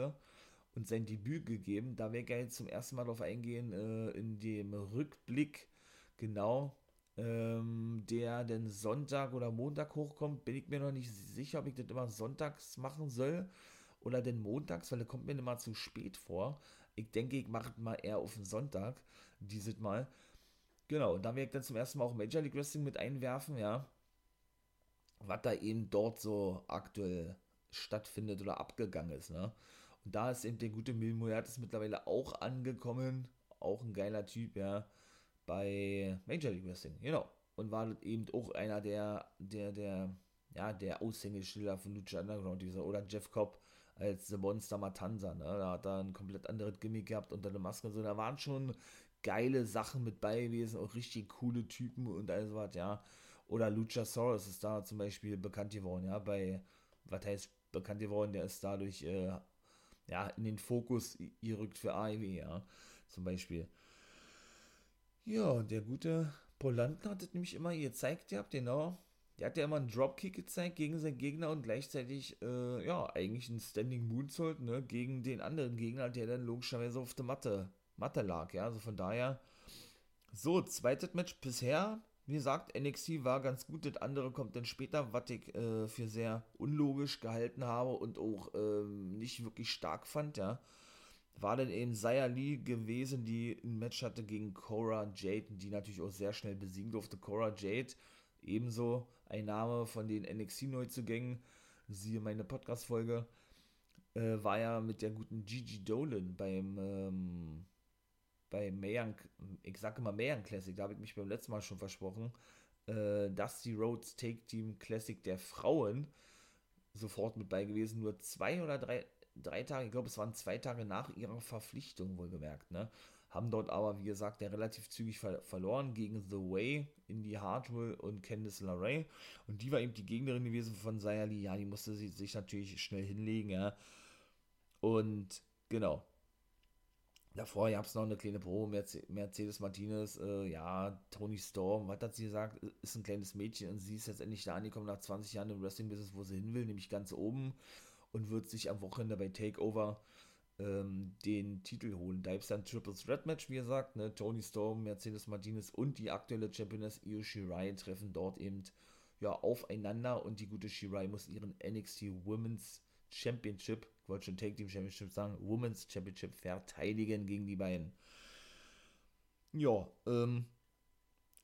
und sein Debüt gegeben. Da ich jetzt zum ersten Mal drauf eingehen, äh, in dem Rückblick. Genau, ähm, der denn Sonntag oder Montag hochkommt, bin ich mir noch nicht sicher, ob ich das immer sonntags machen soll oder denn montags, weil das kommt mir immer zu spät vor. Ich denke, ich mache mal eher auf den Sonntag, dieses Mal. Genau, und dann werde ich dann zum ersten Mal auch Major League Wrestling mit einwerfen, ja. Was da eben dort so aktuell stattfindet oder abgegangen ist, ne. Und da ist eben der gute Mil Moyatis mittlerweile auch angekommen. Auch ein geiler Typ, ja bei Major League Wrestling, genau. Und war eben auch einer der, der, der, ja, der Aushängeschilder von Lucha Underground, dieser, oder Jeff Cobb als The Monster Matanza, ne? Da hat er ein komplett anderes Gimmick gehabt unter der Maske und so. Da waren schon geile Sachen mit bei gewesen, auch richtig coole Typen und alles was, ja. Oder Luchasaurus ist da zum Beispiel bekannt geworden, ja, bei, was heißt bekannt geworden, der ist dadurch, äh, ja, in den Fokus gerückt für AEW, ja, zum Beispiel. Ja, der gute Polanten hat es nämlich immer gezeigt gehabt, genau. Der hat ja immer einen Dropkick gezeigt gegen seinen Gegner und gleichzeitig, äh, ja, eigentlich einen Standing Moonsault, ne, gegen den anderen Gegner, der dann logischerweise auf der Matte, Matte lag, ja. Also von daher, so, zweites Match bisher, wie gesagt, NXT war ganz gut, das andere kommt dann später, was ich äh, für sehr unlogisch gehalten habe und auch äh, nicht wirklich stark fand, ja war dann eben Zaya Lee gewesen, die ein Match hatte gegen Cora Jade, die natürlich auch sehr schnell besiegen durfte. Cora Jade, ebenso ein Name von den NXT-Neuzugängen, siehe meine Podcast-Folge, äh, war ja mit der guten Gigi Dolan beim, ähm, beim Mayan, ich sage immer Mayan Classic, da habe ich mich beim letzten Mal schon versprochen, äh, Dusty Rhodes Take Team Classic der Frauen sofort mit bei gewesen. Nur zwei oder drei, drei Tage, ich glaube, es waren zwei Tage nach ihrer Verpflichtung wohlgemerkt, ne? Haben dort aber, wie gesagt, ja relativ zügig ver verloren gegen The Way, Indy Hartwell und Candice LeRae. Und die war eben die Gegnerin gewesen von Sayali. Ja, die musste sie sich natürlich schnell hinlegen, ja. Und genau. Davor gab es noch eine kleine Pro, Mercedes Martinez, äh, ja, Tony Storm, was hat sie gesagt? Ist ein kleines Mädchen und sie ist jetzt endlich da angekommen nach 20 Jahren im Wrestling-Business, wo sie hin will, nämlich ganz oben und wird sich am Wochenende bei Takeover ähm, den Titel holen. Da gibt es dann Triple Threat Match, wie gesagt, ne? Tony Storm, Mercedes Martinez und die aktuelle Championess Io Shirai treffen dort eben ja, aufeinander und die gute Shirai muss ihren NXT Women's Championship, ich wollte schon Take Team Championship sagen, Women's Championship verteidigen gegen die beiden. Ja, ähm,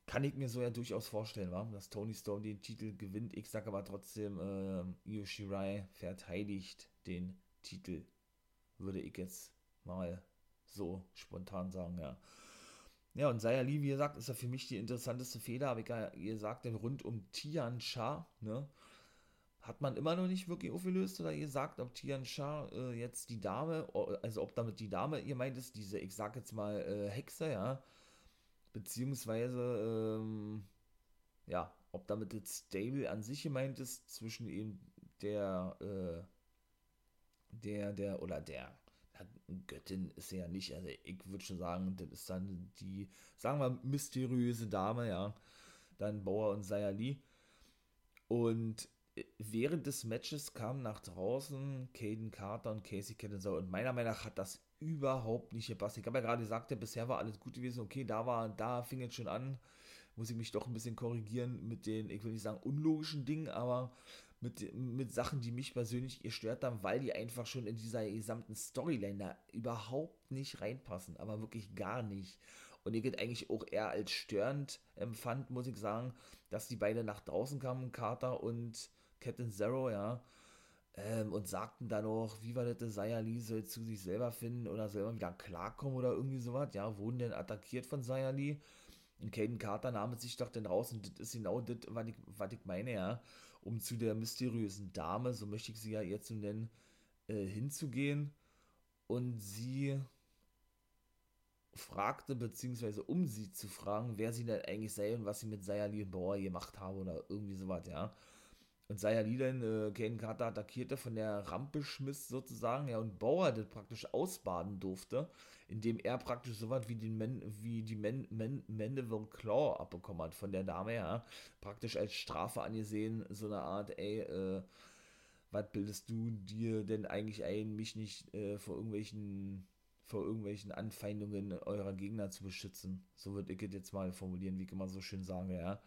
kann ich mir so ja durchaus vorstellen, wa? dass Tony Storm den Titel gewinnt. Ich sage aber trotzdem, äh, Io Shirai verteidigt den Titel. Würde ich jetzt mal so spontan sagen, ja. Ja, und Saya Lee, wie gesagt, ist ja für mich die interessanteste Feder, habe ich ja gesagt, denn rund um Tian Sha, ne, hat man immer noch nicht wirklich aufgelöst oder gesagt, ob Tian Sha äh, jetzt die Dame, also ob damit die Dame ihr meint ist, diese, ich sag jetzt mal, äh, Hexe, ja, beziehungsweise, ähm, ja, ob damit das Stable an sich gemeint ist, zwischen eben der, äh, der, der, oder der, Göttin ist sie ja nicht, also ich würde schon sagen, das ist dann die, sagen wir, mysteriöse Dame, ja, dann Bauer und Sayali. Und während des Matches kamen nach draußen Caden Carter und Casey Catanzaro und meiner Meinung nach hat das überhaupt nicht gepasst. Ich habe ja gerade gesagt, bisher war alles gut gewesen. Okay, da war, da fing es schon an. Muss ich mich doch ein bisschen korrigieren mit den, ich will nicht sagen unlogischen Dingen, aber mit, mit Sachen, die mich persönlich gestört haben, weil die einfach schon in dieser gesamten Storyline da überhaupt nicht reinpassen. Aber wirklich gar nicht. Und ich geht eigentlich auch eher als störend empfand, muss ich sagen, dass die beiden nach draußen kamen, Carter und Captain Zero, ja ähm, und sagten dann auch, wie war das, Sayali soll zu sich selber finden oder selber wieder klarkommen oder irgendwie sowas, ja, wurden denn attackiert von Sayali. Und Caden Carter nahm sich doch dann raus und das ist genau das, was ich, was ich meine, ja, um zu der mysteriösen Dame, so möchte ich sie ja jetzt nennen, äh, hinzugehen und sie fragte, beziehungsweise um sie zu fragen, wer sie denn eigentlich sei und was sie mit Sayali und Bauer gemacht habe oder irgendwie sowas, ja. Und Sayali dann äh, Kane Carter attackierte, von der Rampe schmiss sozusagen, ja, und Bauer das praktisch ausbaden durfte, indem er praktisch so was wie, den Men, wie die Men, Men, Mandeville Claw abbekommen hat von der Dame, ja, praktisch als Strafe angesehen, so eine Art, ey, äh, was bildest du dir denn eigentlich ein, mich nicht äh, vor irgendwelchen vor irgendwelchen Anfeindungen eurer Gegner zu beschützen. So würde ich es jetzt mal formulieren, wie ich immer so schön sage, ja.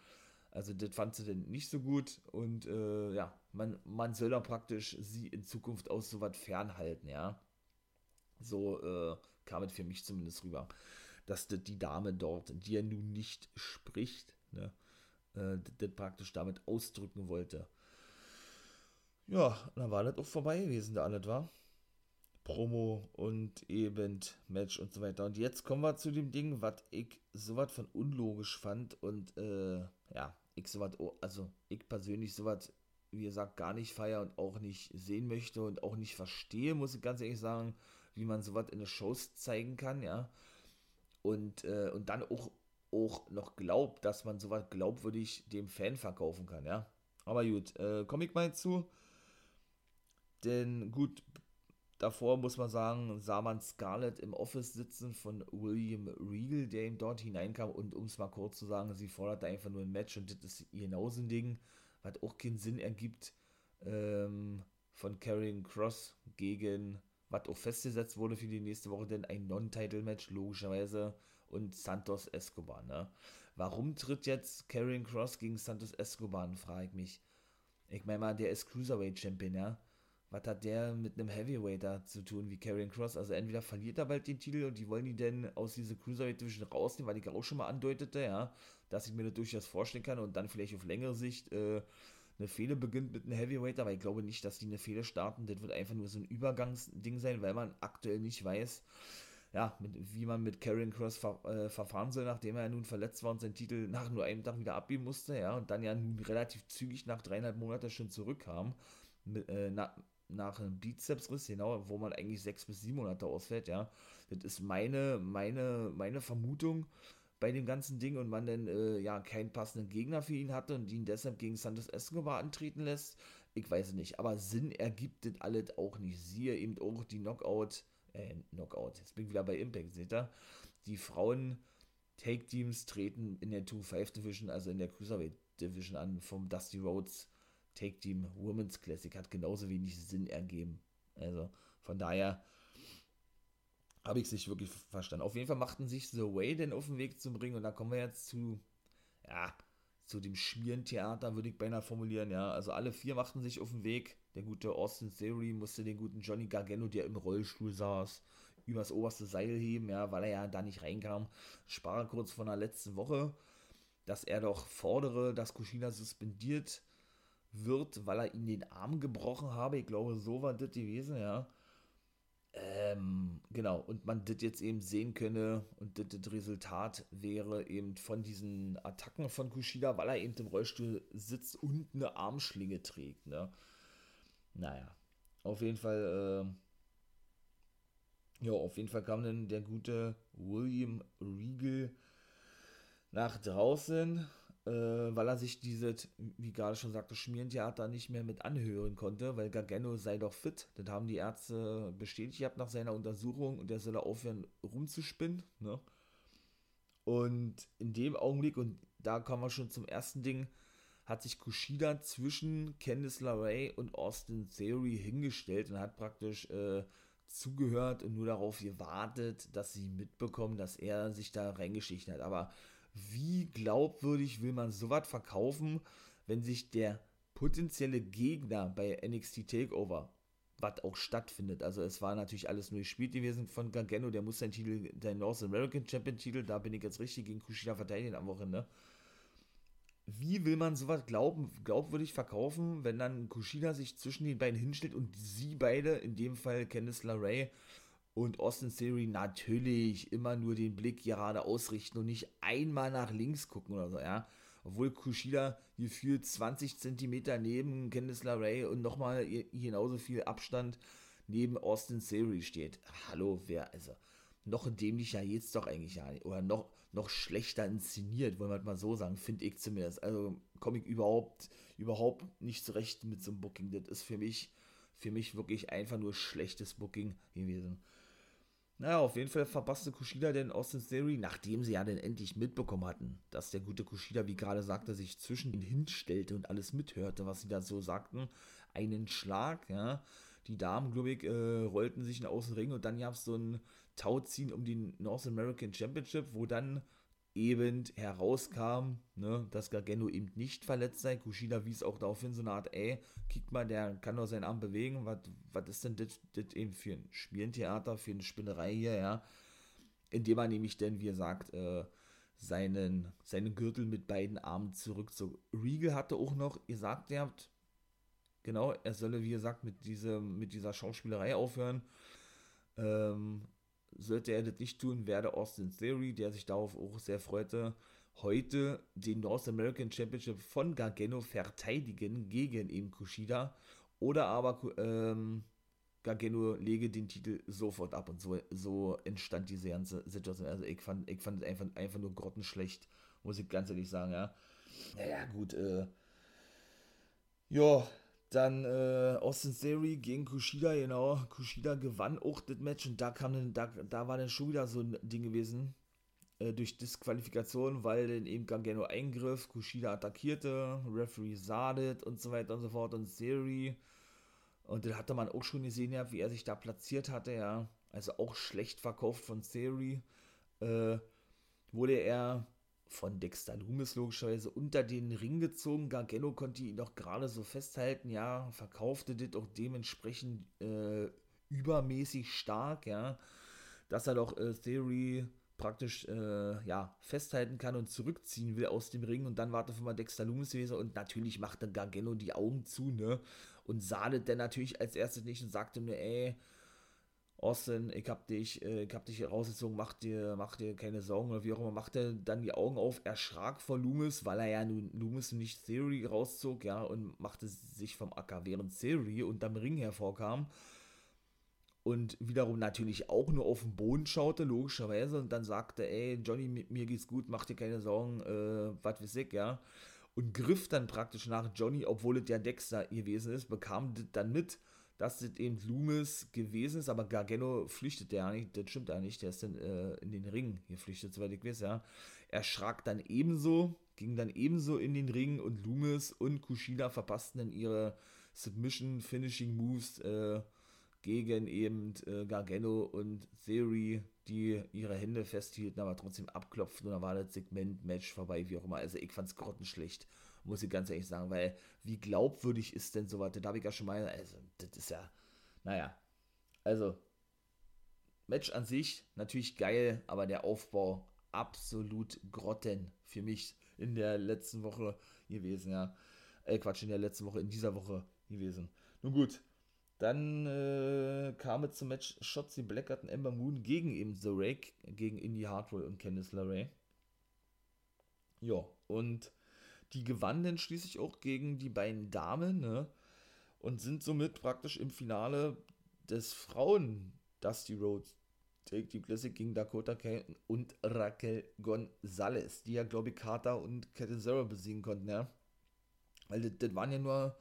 Also das fand sie denn nicht so gut und äh, ja, man, man soll da praktisch sie in Zukunft aus so was fernhalten, ja. So äh, kam es für mich zumindest rüber, dass das die Dame dort, die ja nun nicht spricht, ne, äh, das praktisch damit ausdrücken wollte. Ja, dann war das auch vorbei gewesen, da alles war. Promo und eben Match und so weiter. Und jetzt kommen wir zu dem Ding, was ich sowas von unlogisch fand und äh, ja, ich sowas, also ich persönlich sowas, wie gesagt, gar nicht feier und auch nicht sehen möchte und auch nicht verstehe, muss ich ganz ehrlich sagen, wie man sowas in den Shows zeigen kann, ja. Und, äh, und dann auch, auch noch glaubt, dass man sowas glaubwürdig dem Fan verkaufen kann, ja. Aber gut, äh, komme ich mal zu. Denn gut, davor muss man sagen, sah man Scarlett im Office sitzen von William Regal, der ihm dort hineinkam. Und um es mal kurz zu sagen, sie forderte einfach nur ein Match und das ist genauso ein Ding, was auch keinen Sinn ergibt, ähm, von Karrion Cross gegen, was auch festgesetzt wurde für die nächste Woche, denn ein Non-Title-Match, logischerweise, und Santos Escobar. Ne? Warum tritt jetzt Karrion Cross gegen Santos Escobar, frage ich mich. Ich meine mal, der ist Cruiserweight Champion, ja was hat der mit einem Heavyweighter zu tun wie Karrion Cross? Also entweder verliert er bald den Titel und die wollen ihn denn aus dieser Cruiserweight Division rausnehmen, weil ich auch schon mal andeutete, ja, dass ich mir das durchaus vorstellen kann und dann vielleicht auf längere Sicht äh, eine Fehler beginnt mit einem Heavyweighter, aber ich glaube nicht, dass die eine Fehler starten. Das wird einfach nur so ein Übergangsding sein, weil man aktuell nicht weiß, ja, mit, wie man mit Karrion Cross ver, äh, verfahren soll, nachdem er nun verletzt war und seinen Titel nach nur einem Tag wieder abgeben musste, ja, und dann ja relativ zügig nach dreieinhalb Monaten schon zurückkam. Mit, äh, na, nach einem Bizepsriss, genau, wo man eigentlich sechs bis sieben Monate ausfällt, ja. Das ist meine, meine, meine Vermutung bei dem ganzen Ding und man dann äh, ja keinen passenden Gegner für ihn hatte und ihn deshalb gegen Santos Escobar antreten lässt. Ich weiß nicht, aber Sinn ergibt das alles auch nicht. Siehe eben auch die Knockout, äh, Knockout, jetzt bin ich wieder bei Impact, seht ihr? Die Frauen Take Teams treten in der 2-5 Division, also in der Cruiserweight Division an, vom Dusty Rhodes Take Team Women's Classic hat genauso wenig Sinn ergeben. Also von daher habe ich es nicht wirklich verstanden. Auf jeden Fall machten sich The Way denn auf den Weg zum Ring und da kommen wir jetzt zu, ja, zu dem Schmierentheater, würde ich beinahe formulieren, ja. Also alle vier machten sich auf den Weg. Der gute Austin Theory musste den guten Johnny Gargano, der im Rollstuhl saß, übers oberste Seil heben, ja, weil er ja da nicht reinkam. Spar kurz von der letzten Woche. dass er doch fordere, dass Kushida suspendiert wird, weil er ihm den Arm gebrochen habe. Ich glaube, so war das gewesen, ja. Ähm, genau, und man das jetzt eben sehen könne und das, Resultat wäre eben von diesen Attacken von Kushida, weil er eben im Rollstuhl sitzt und eine Armschlinge trägt, ne. Naja, auf jeden Fall, äh, ja, auf jeden Fall kam dann der gute William Regal nach draußen weil er sich diese, wie gerade schon sagte, Schmierentheater nicht mehr mit anhören konnte, weil Gargano sei doch fit. Das haben die Ärzte bestätigt nach seiner Untersuchung und der soll aufhören rumzuspinnen. Ne? Und in dem Augenblick, und da kommen wir schon zum ersten Ding, hat sich Kushida zwischen Candice LeRae und Austin Theory hingestellt und hat praktisch äh, zugehört und nur darauf gewartet, dass sie mitbekommen, dass er sich da reingeschichten hat. Aber wie glaubwürdig will man sowas verkaufen, wenn sich der potenzielle Gegner bei NXT Takeover, was auch stattfindet, also es war natürlich alles nur gespielt gewesen von Gargano, der muss seinen Titel, den North American Champion Titel, da bin ich jetzt richtig gegen Kushida verteidigen am Wochenende. Wie will man sowas glauben, glaubwürdig verkaufen, wenn dann Kushida sich zwischen den beiden hinstellt und sie beide, in dem Fall Candice LeRae, und Austin Theory natürlich immer nur den Blick gerade ausrichten und nicht einmal nach links gucken oder so, ja. Obwohl Kushida gefühlt 20 Zentimeter neben Candice LeRae und nochmal genauso viel Abstand neben Austin Theory steht. Hallo, wer, also, noch dämlicher geht's doch eigentlich ja Oder noch, noch schlechter inszeniert, wollen wir mal so sagen, finde ich zumindest. Also komme ich überhaupt, überhaupt nicht zurecht mit so einem Booking. Das ist für mich, für mich wirklich einfach nur schlechtes Booking gewesen. Naja, auf jeden Fall verpasste Kushida denn Austin Theory, nachdem sie ja dann endlich mitbekommen hatten, dass der gute Kushida, wie gerade sagte, sich zwischen ihnen hinstellte und alles mithörte, was sie da so sagten, einen Schlag, ja. Die Damen, glaube ich, äh, rollten sich in den Außenring und dann gab es so ein Tauziehen um den North American Championship, wo dann eben herauskam, ne, dass Gargano eben nicht verletzt sei. Kushida wies auch darauf hin, so eine Art, ey, kick mal, der kann doch seinen Arm bewegen. Was ist denn das eben für ein Spielentheater, für eine Spinnerei hier, ja? Indem er nämlich denn, wie er sagt, äh, seinen, seinen Gürtel mit beiden Armen zurückzog. Regal hatte auch noch gesagt, ihr habt, genau, er solle, wie gesagt, mit, diese, mit dieser Schauspielerei aufhören. Ähm, sollte er das nicht tun, werde Austin Theory, der sich darauf auch sehr freute, heute den North American Championship von Gargano verteidigen gegen eben Kushida. Oder aber ähm, Gargano lege den Titel sofort ab. Und so, so entstand diese ganze Situation. Also ich fand, ich fand es einfach, einfach nur grottenschlecht, muss ich ganz ehrlich sagen, ja. Naja, gut, äh. Ja, dann äh, Austin Theory gegen Kushida, genau. Kushida gewann auch das Match und da kam dann, da, da war dann schon wieder so ein Ding gewesen. Äh, durch Disqualifikation, weil dann eben Gargano eingriff, Kushida attackierte, Referee sah das und so weiter und so fort und Theory. Und dann hatte man auch schon gesehen, ja, wie er sich da platziert hatte, ja. Also auch schlecht verkauft von Theory. Äh, wurde er von Dexter Loomis logischerweise unter den Ring gezogen. Gargano konnte ihn doch gerade so festhalten, ja, verkaufte das auch dementsprechend äh, übermäßig stark, ja, dass er doch äh, Theory praktisch äh, ja, festhalten kann und zurückziehen will aus dem Ring und dann warte für mal Dexter Loomis gewesen und natürlich machte Gargano die Augen zu, ne, und sah das dann natürlich als erstes nicht und sagte mir, ey, Austin, ich hab dich, äh, ich hab dich rausgezogen, mach dir, mach dir keine Sorgen oder wie auch immer, machte dann die Augen auf, erschrak vor Loomis, weil er ja nun Loomis nicht Theory rauszog, ja, und machte sich vom Acker, während Theory unterm Ring hervorkam und wiederum natürlich auch nur auf den Boden schaute, logischerweise, und dann sagte, ey, Johnny, mit mir geht's gut, mach dir keine Sorgen, äh, was weiß ich, ja, und griff dann praktisch nach Johnny, obwohl es ja Dexter gewesen ist, bekam dann mit, dass das eben Loomis gewesen ist, aber Gargano flüchtet ja nicht, das stimmt ja nicht, der ist dann äh, in den Ring geflüchtet, soweit ich weiß, ja. Er schrak dann ebenso, ging dann ebenso in den Ring und Loomis und Kushida verpassten dann ihre Submission Finishing Moves äh, gegen eben äh, Gargano und Theory, die ihre Hände festhielten, aber trotzdem abklopften und dann war das Segment Match vorbei, wie auch immer. Also ich fand's grottenschlecht muss ich ganz ehrlich sagen, weil wie glaubwürdig ist denn sowas? Da habe ich ja schon mal, also, das ist ja, naja, also, Match an sich natürlich geil, aber der Aufbau absolut grotten für mich. in der letzten Woche gewesen, ja. Äh, Quatsch, in der letzten Woche, in dieser Woche gewesen. Nun gut, dann äh, kam es zum Match Shotzi Blackheart und Ember Moon gegen eben The Rake, gegen Indy Hartwell und Candice LeRae. Ja, und die gewannen dann schließlich auch gegen die beiden Damen, ne? Und sind somit praktisch im Finale des Frauen Dusty Rhodes Take Team Classic gegen Dakota Kai und Raquel Gonzalez, die ja, glaube ich, Carter und Catanzaro besiegen konnten, ja. Weil das, das waren ja nur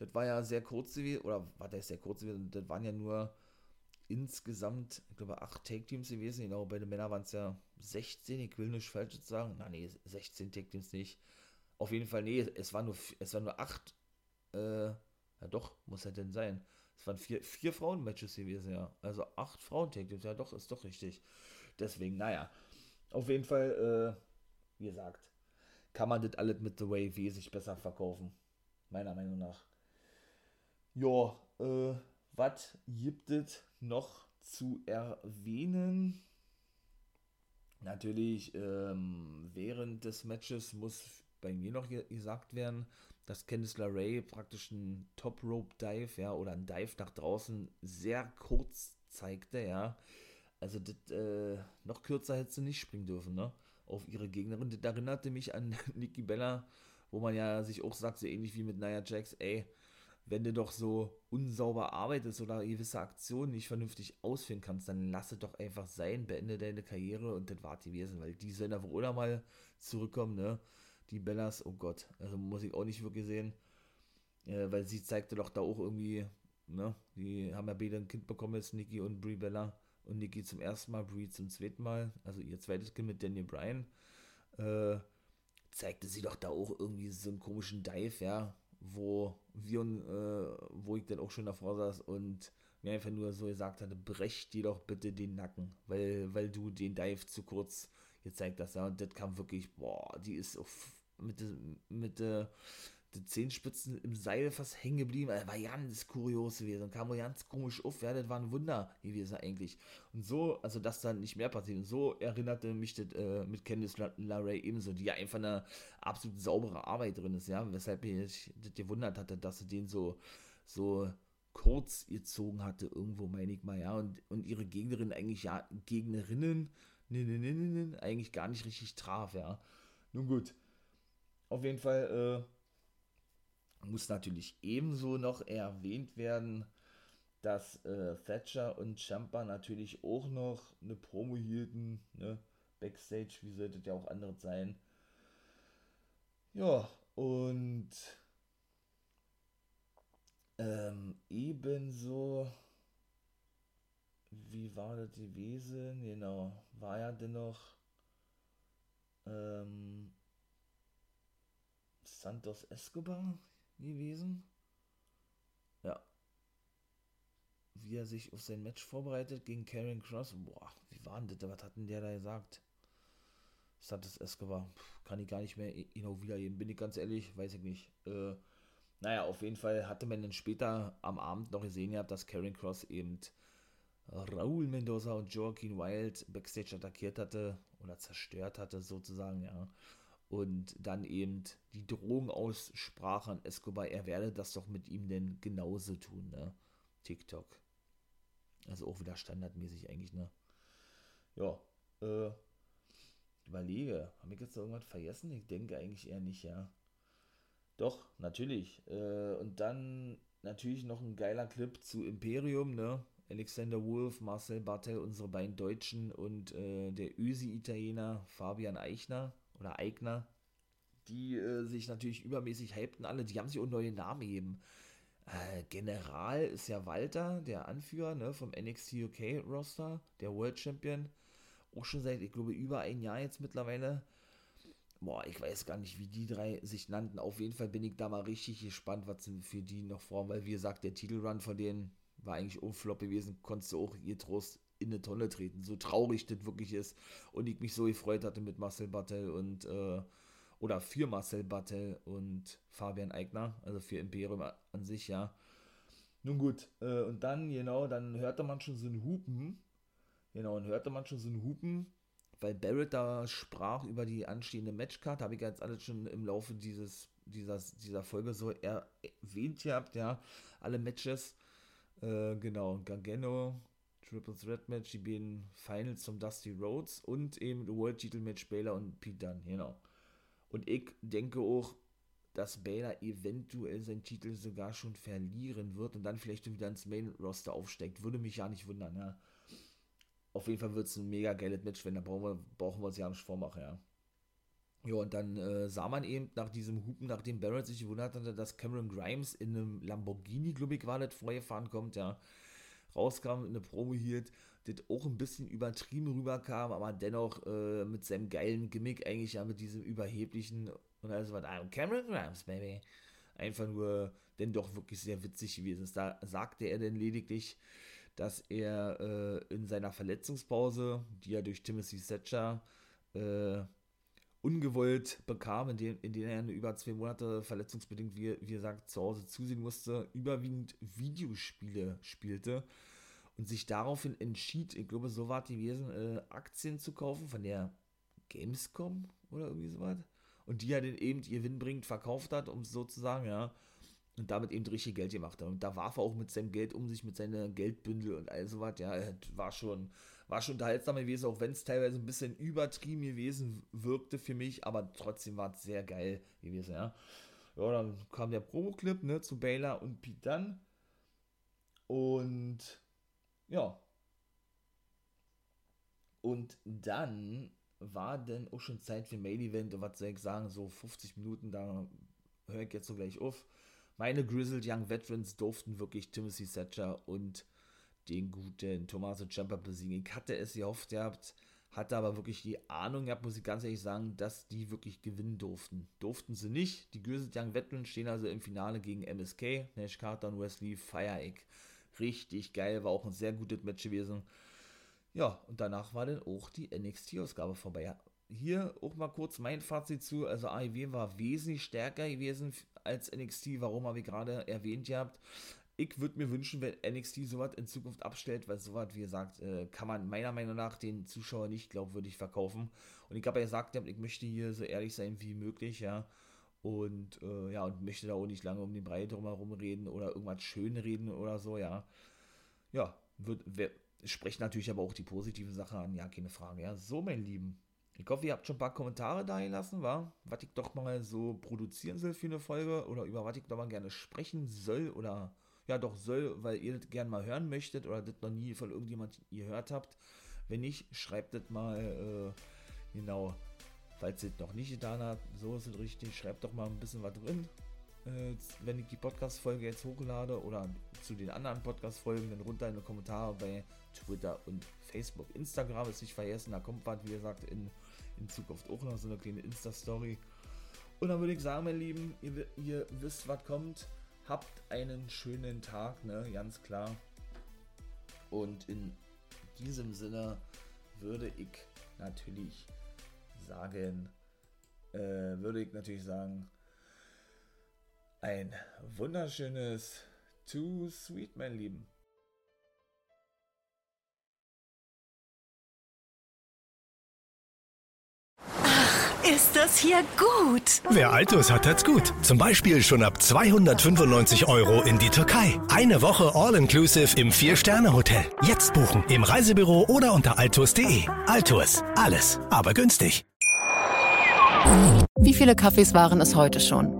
das war ja sehr kurz gewesen, oder war das sehr kurz gewesen, das waren ja nur insgesamt, ich glaube, acht Take-Teams gewesen, genau, bei den Männern waren es ja 16, ich will nicht falsch sagen, na nee, 16 Take-Teams nicht, auf jeden Fall, nee, es waren nur, es waren nur acht, äh, ja doch, muss ja denn sein, es waren vier, vier Frauen-Matches gewesen, ja, also acht Frauen-Take-Teams, ja doch, ist doch richtig, deswegen, naja, auf jeden Fall, äh, wie gesagt, kann man das alles mit The Way wesentlich besser verkaufen, meiner Meinung nach. Ja, äh, was gibt es noch zu erwähnen? Natürlich, ähm, während des Matches muss bei mir noch gesagt werden, dass Candice LeRae praktisch einen Top Rope Dive, ja, oder einen Dive nach draußen sehr kurz zeigte, ja. Also, das, äh, noch kürzer hätte sie nicht springen dürfen, ne? Auf ihre Gegnerin. Das erinnerte mich an Nikki Bella, wo man ja sich auch sagt, so ähnlich wie mit Nia Jax, ey, wenn du doch so unsauber arbeitest oder gewisse Aktionen nicht vernünftig ausführen kannst, dann lasse doch einfach sein, beende deine Karriere und das war die gewesen, weil die sollen wohl oder mal zurückkommen, ne? Die Bellas, oh Gott, also muss ich auch nicht wirklich sehen, äh, weil sie zeigte doch da auch irgendwie, ne? Die haben ja beide ein Kind bekommen, jetzt Nikki und Brie Bella und Nikki zum ersten Mal, Brie zum zweiten Mal, also ihr zweites Kind mit Daniel Bryan, äh, zeigte sie doch da auch irgendwie so einen komischen Dive, ja, wo wir, äh, wo ich dann auch schon davor saß und mir einfach nur so gesagt hatte, brech dir doch bitte den Nacken, weil, weil du den Dive zu kurz gezeigt hast. Ja, und das kam wirklich, boah, die ist auf, mit, mit, mit die Zehenspitzen im Seil fast hängen geblieben. Das war ganz kurios gewesen. Kam wohl ganz komisch auf. Ja, das war ein Wunder gewesen eigentlich. Und so, also dass dann nicht mehr passiert. Und so erinnerte mich das äh, mit Candice LaRae ebenso, die ja einfach eine absolut saubere Arbeit drin ist. Ja, weshalb ich das gewundert hatte, dass sie den so, so kurz gezogen hatte, irgendwo, meine ich mal. Ja, und, und ihre Gegnerin eigentlich, ja, Gegnerinnen, ne, ne, ne, ne, ne, eigentlich gar nicht richtig traf. Ja, nun gut. Auf jeden Fall, äh, muss natürlich ebenso noch erwähnt werden, dass äh, Thatcher und Champa natürlich auch noch eine Promo hielten, ne? Backstage, wie sollte ja auch anderes sein. Ja, und ähm, ebenso, wie war das gewesen? Genau, war ja dennoch ähm, Santos Escobar, gewesen. Ja. Wie er sich auf sein Match vorbereitet gegen Karen Cross. Boah, wie war denn das? Was hat denn der da gesagt? Santos Escobar. Kann ich gar nicht mehr genau wiedergeben. Bin ich ganz ehrlich, weiß ich nicht. Äh, naja, auf jeden Fall hatte man dann später am Abend noch gesehen dass Karen Cross eben Raúl Mendoza und Joaquin Wild backstage attackiert hatte oder zerstört hatte, sozusagen, ja und dann eben die Drohung aussprach an Escobar, er werde das doch mit ihm denn genauso tun, ne? TikTok. Also auch wieder standardmäßig eigentlich, ne? Ja, äh, überlege, habe ich jetzt noch irgendwas vergessen? Ich denke eigentlich eher nicht, ja. Doch, natürlich. Äh, und dann natürlich noch ein geiler Clip zu Imperium, ne? Alexander Wolf, Marcel Bartel, unsere beiden Deutschen und äh, der Ösi-Italiener Fabian Eichner oder Eigner, die äh, sich natürlich übermäßig hypten alle, die haben sich auch neue Namen gegeben. Äh, General ist ja Walter, der Anführer ne, vom NXT UK Roster, der World Champion. Auch schon seit, ich glaube, über ein Jahr jetzt mittlerweile. Boah, ich weiß gar nicht, wie die drei sich nannten. Auf jeden Fall bin ich da mal richtig gespannt, was für die noch vor, weil wie gesagt, der Titelrun von denen war eigentlich unflop gewesen, konntest du auch getrost in eine Tonne treten, so traurig das wirklich ist. Und ich mich so gefreut hatte mit Marcel Battel und äh, oder für Marcel Battel und Fabian Eigner, also für Imperium an sich, ja. Nun gut, äh, und dann, genau, dann hörte man schon so ein Hupen, genau, und hörte man schon so ein Hupen weil Barrett da sprach über die anstehende Matchcard, habe ich jetzt alles schon im Laufe dieses, dieser, dieser Folge so erwähnt gehabt, ja, alle Matches, äh, genau, Gargano, Triple Threat Match, die beiden Finals zum Dusty Rhodes und eben World Title Match Baylor und Pete Dunne, genau. Und ich denke auch, dass Baylor eventuell seinen Titel sogar schon verlieren wird und dann vielleicht wieder ins Main Roster aufsteigt. Würde mich ja nicht wundern, ja. Auf jeden Fall wird es ein mega geiles Match, wenn da brauchen wir, brauchen wir uns ja nicht vormachen, ja. Ja, und dann äh, sah man eben nach diesem Hupen, nachdem Barrett sich gewundert hatte, dass Cameron Grimes in einem Lamborghini, glaube ich, war das, vorgefahren kommt, ja, rauskam, eine Promo hielt, das auch ein bisschen übertrieben rüberkam, aber dennoch äh, mit seinem geilen Gimmick eigentlich ja mit diesem überheblichen und also was, I'm Cameron Grimes, baby. Einfach nur, denn doch wirklich sehr witzig gewesen ist. Da sagte er denn lediglich, dass er äh, in seiner Verletzungspause, die er durch Timothy Thatcher äh, ungewollt bekam, in, dem, in er über zwei Monate verletzungsbedingt, wie, wie gesagt, zu Hause zusehen musste, überwiegend Videospiele spielte und sich daraufhin entschied, ich glaube, so war es gewesen, äh, Aktien zu kaufen von der Gamescom oder irgendwie sowas. Und die er dann eben gewinnbringend verkauft hat, um es so zu sagen, ja und damit eben richtig Geld gemacht hat. Und da warf er auch mit seinem Geld um sich, mit seinen Geldbündel und all sowas. Ja, war schon, war schon unterhaltsam gewesen, auch wenn es teilweise ein bisschen übertrieben gewesen wirkte für mich, aber trotzdem war es sehr geil gewesen, ja. Ja, dann kam der Promo-Clip, ne, zu Baylor und Pete Dunn. Und ja. Und dann war dann auch schon Zeit für Main Event und was soll ich sagen, so 50 Minuten, da höre ich jetzt so gleich auf meine Grizzled Young Veterans durften wirklich Timothy Thatcher und den guten Tommaso Ciampa besiegen. Ich hatte es gehofft gehabt, hatte aber wirklich die Ahnung gehabt, muss ich ganz ehrlich sagen, dass die wirklich gewinnen durften. Durften sie nicht. Die Grizzled Young Veterans stehen also im Finale gegen MSK, Nash Carter und Wesley Fireegg. Richtig geil, war auch ein sehr gutes Match gewesen. Ja, und danach war dann auch die NXT-Ausgabe vorbei hier auch mal kurz mein Fazit zu. Also AEW war wesentlich stärker gewesen als NXT. Warum habe ich gerade erwähnt gehabt? Ich würde mir wünschen, wenn NXT sowas in Zukunft abstellt, weil sowas, wie gesagt, äh, kann man meiner Meinung nach den Zuschauer nicht glaubwürdig verkaufen. Und ich habe ja gesagt, ich möchte hier so ehrlich sein wie möglich, ja. Und äh, ja, und möchte da auch nicht lange um den Brei drumherum reden oder irgendwas schön reden oder so, ja. Ja, wird, wer, sprechen natürlich aber auch die positiven Sachen an, ja, keine Frage, ja. So, mein Lieben, ich hoffe, ihr habt schon ein paar Kommentare da gelassen, war, was ich doch mal so produzieren soll für eine Folge oder über was ich doch mal gerne sprechen soll oder ja doch soll, weil ihr das gerne mal hören möchtet oder das noch nie von irgendjemand gehört habt. Wenn nicht, schreibt das mal äh, genau, falls ihr es noch nicht getan habt. So ist es richtig. Schreibt doch mal ein bisschen was drin. Äh, wenn ich die Podcast-Folge jetzt hochlade oder zu den anderen Podcast-Folgen, dann runter in die Kommentare bei Twitter und Facebook. Instagram ist nicht vergessen, da kommt was, wie gesagt, in in Zukunft auch noch so eine kleine Insta-Story. Und dann würde ich sagen, meine Lieben, ihr, ihr wisst, was kommt. Habt einen schönen Tag, ne? Ganz klar. Und in diesem Sinne würde ich natürlich sagen, äh, würde ich natürlich sagen, ein wunderschönes Too Sweet, mein Lieben. Ist das hier gut? Wer Altus hat, hat's gut. Zum Beispiel schon ab 295 Euro in die Türkei. Eine Woche All-Inclusive im Vier-Sterne-Hotel. Jetzt buchen im Reisebüro oder unter altus.de. Altus, alles, aber günstig. Wie viele Kaffees waren es heute schon?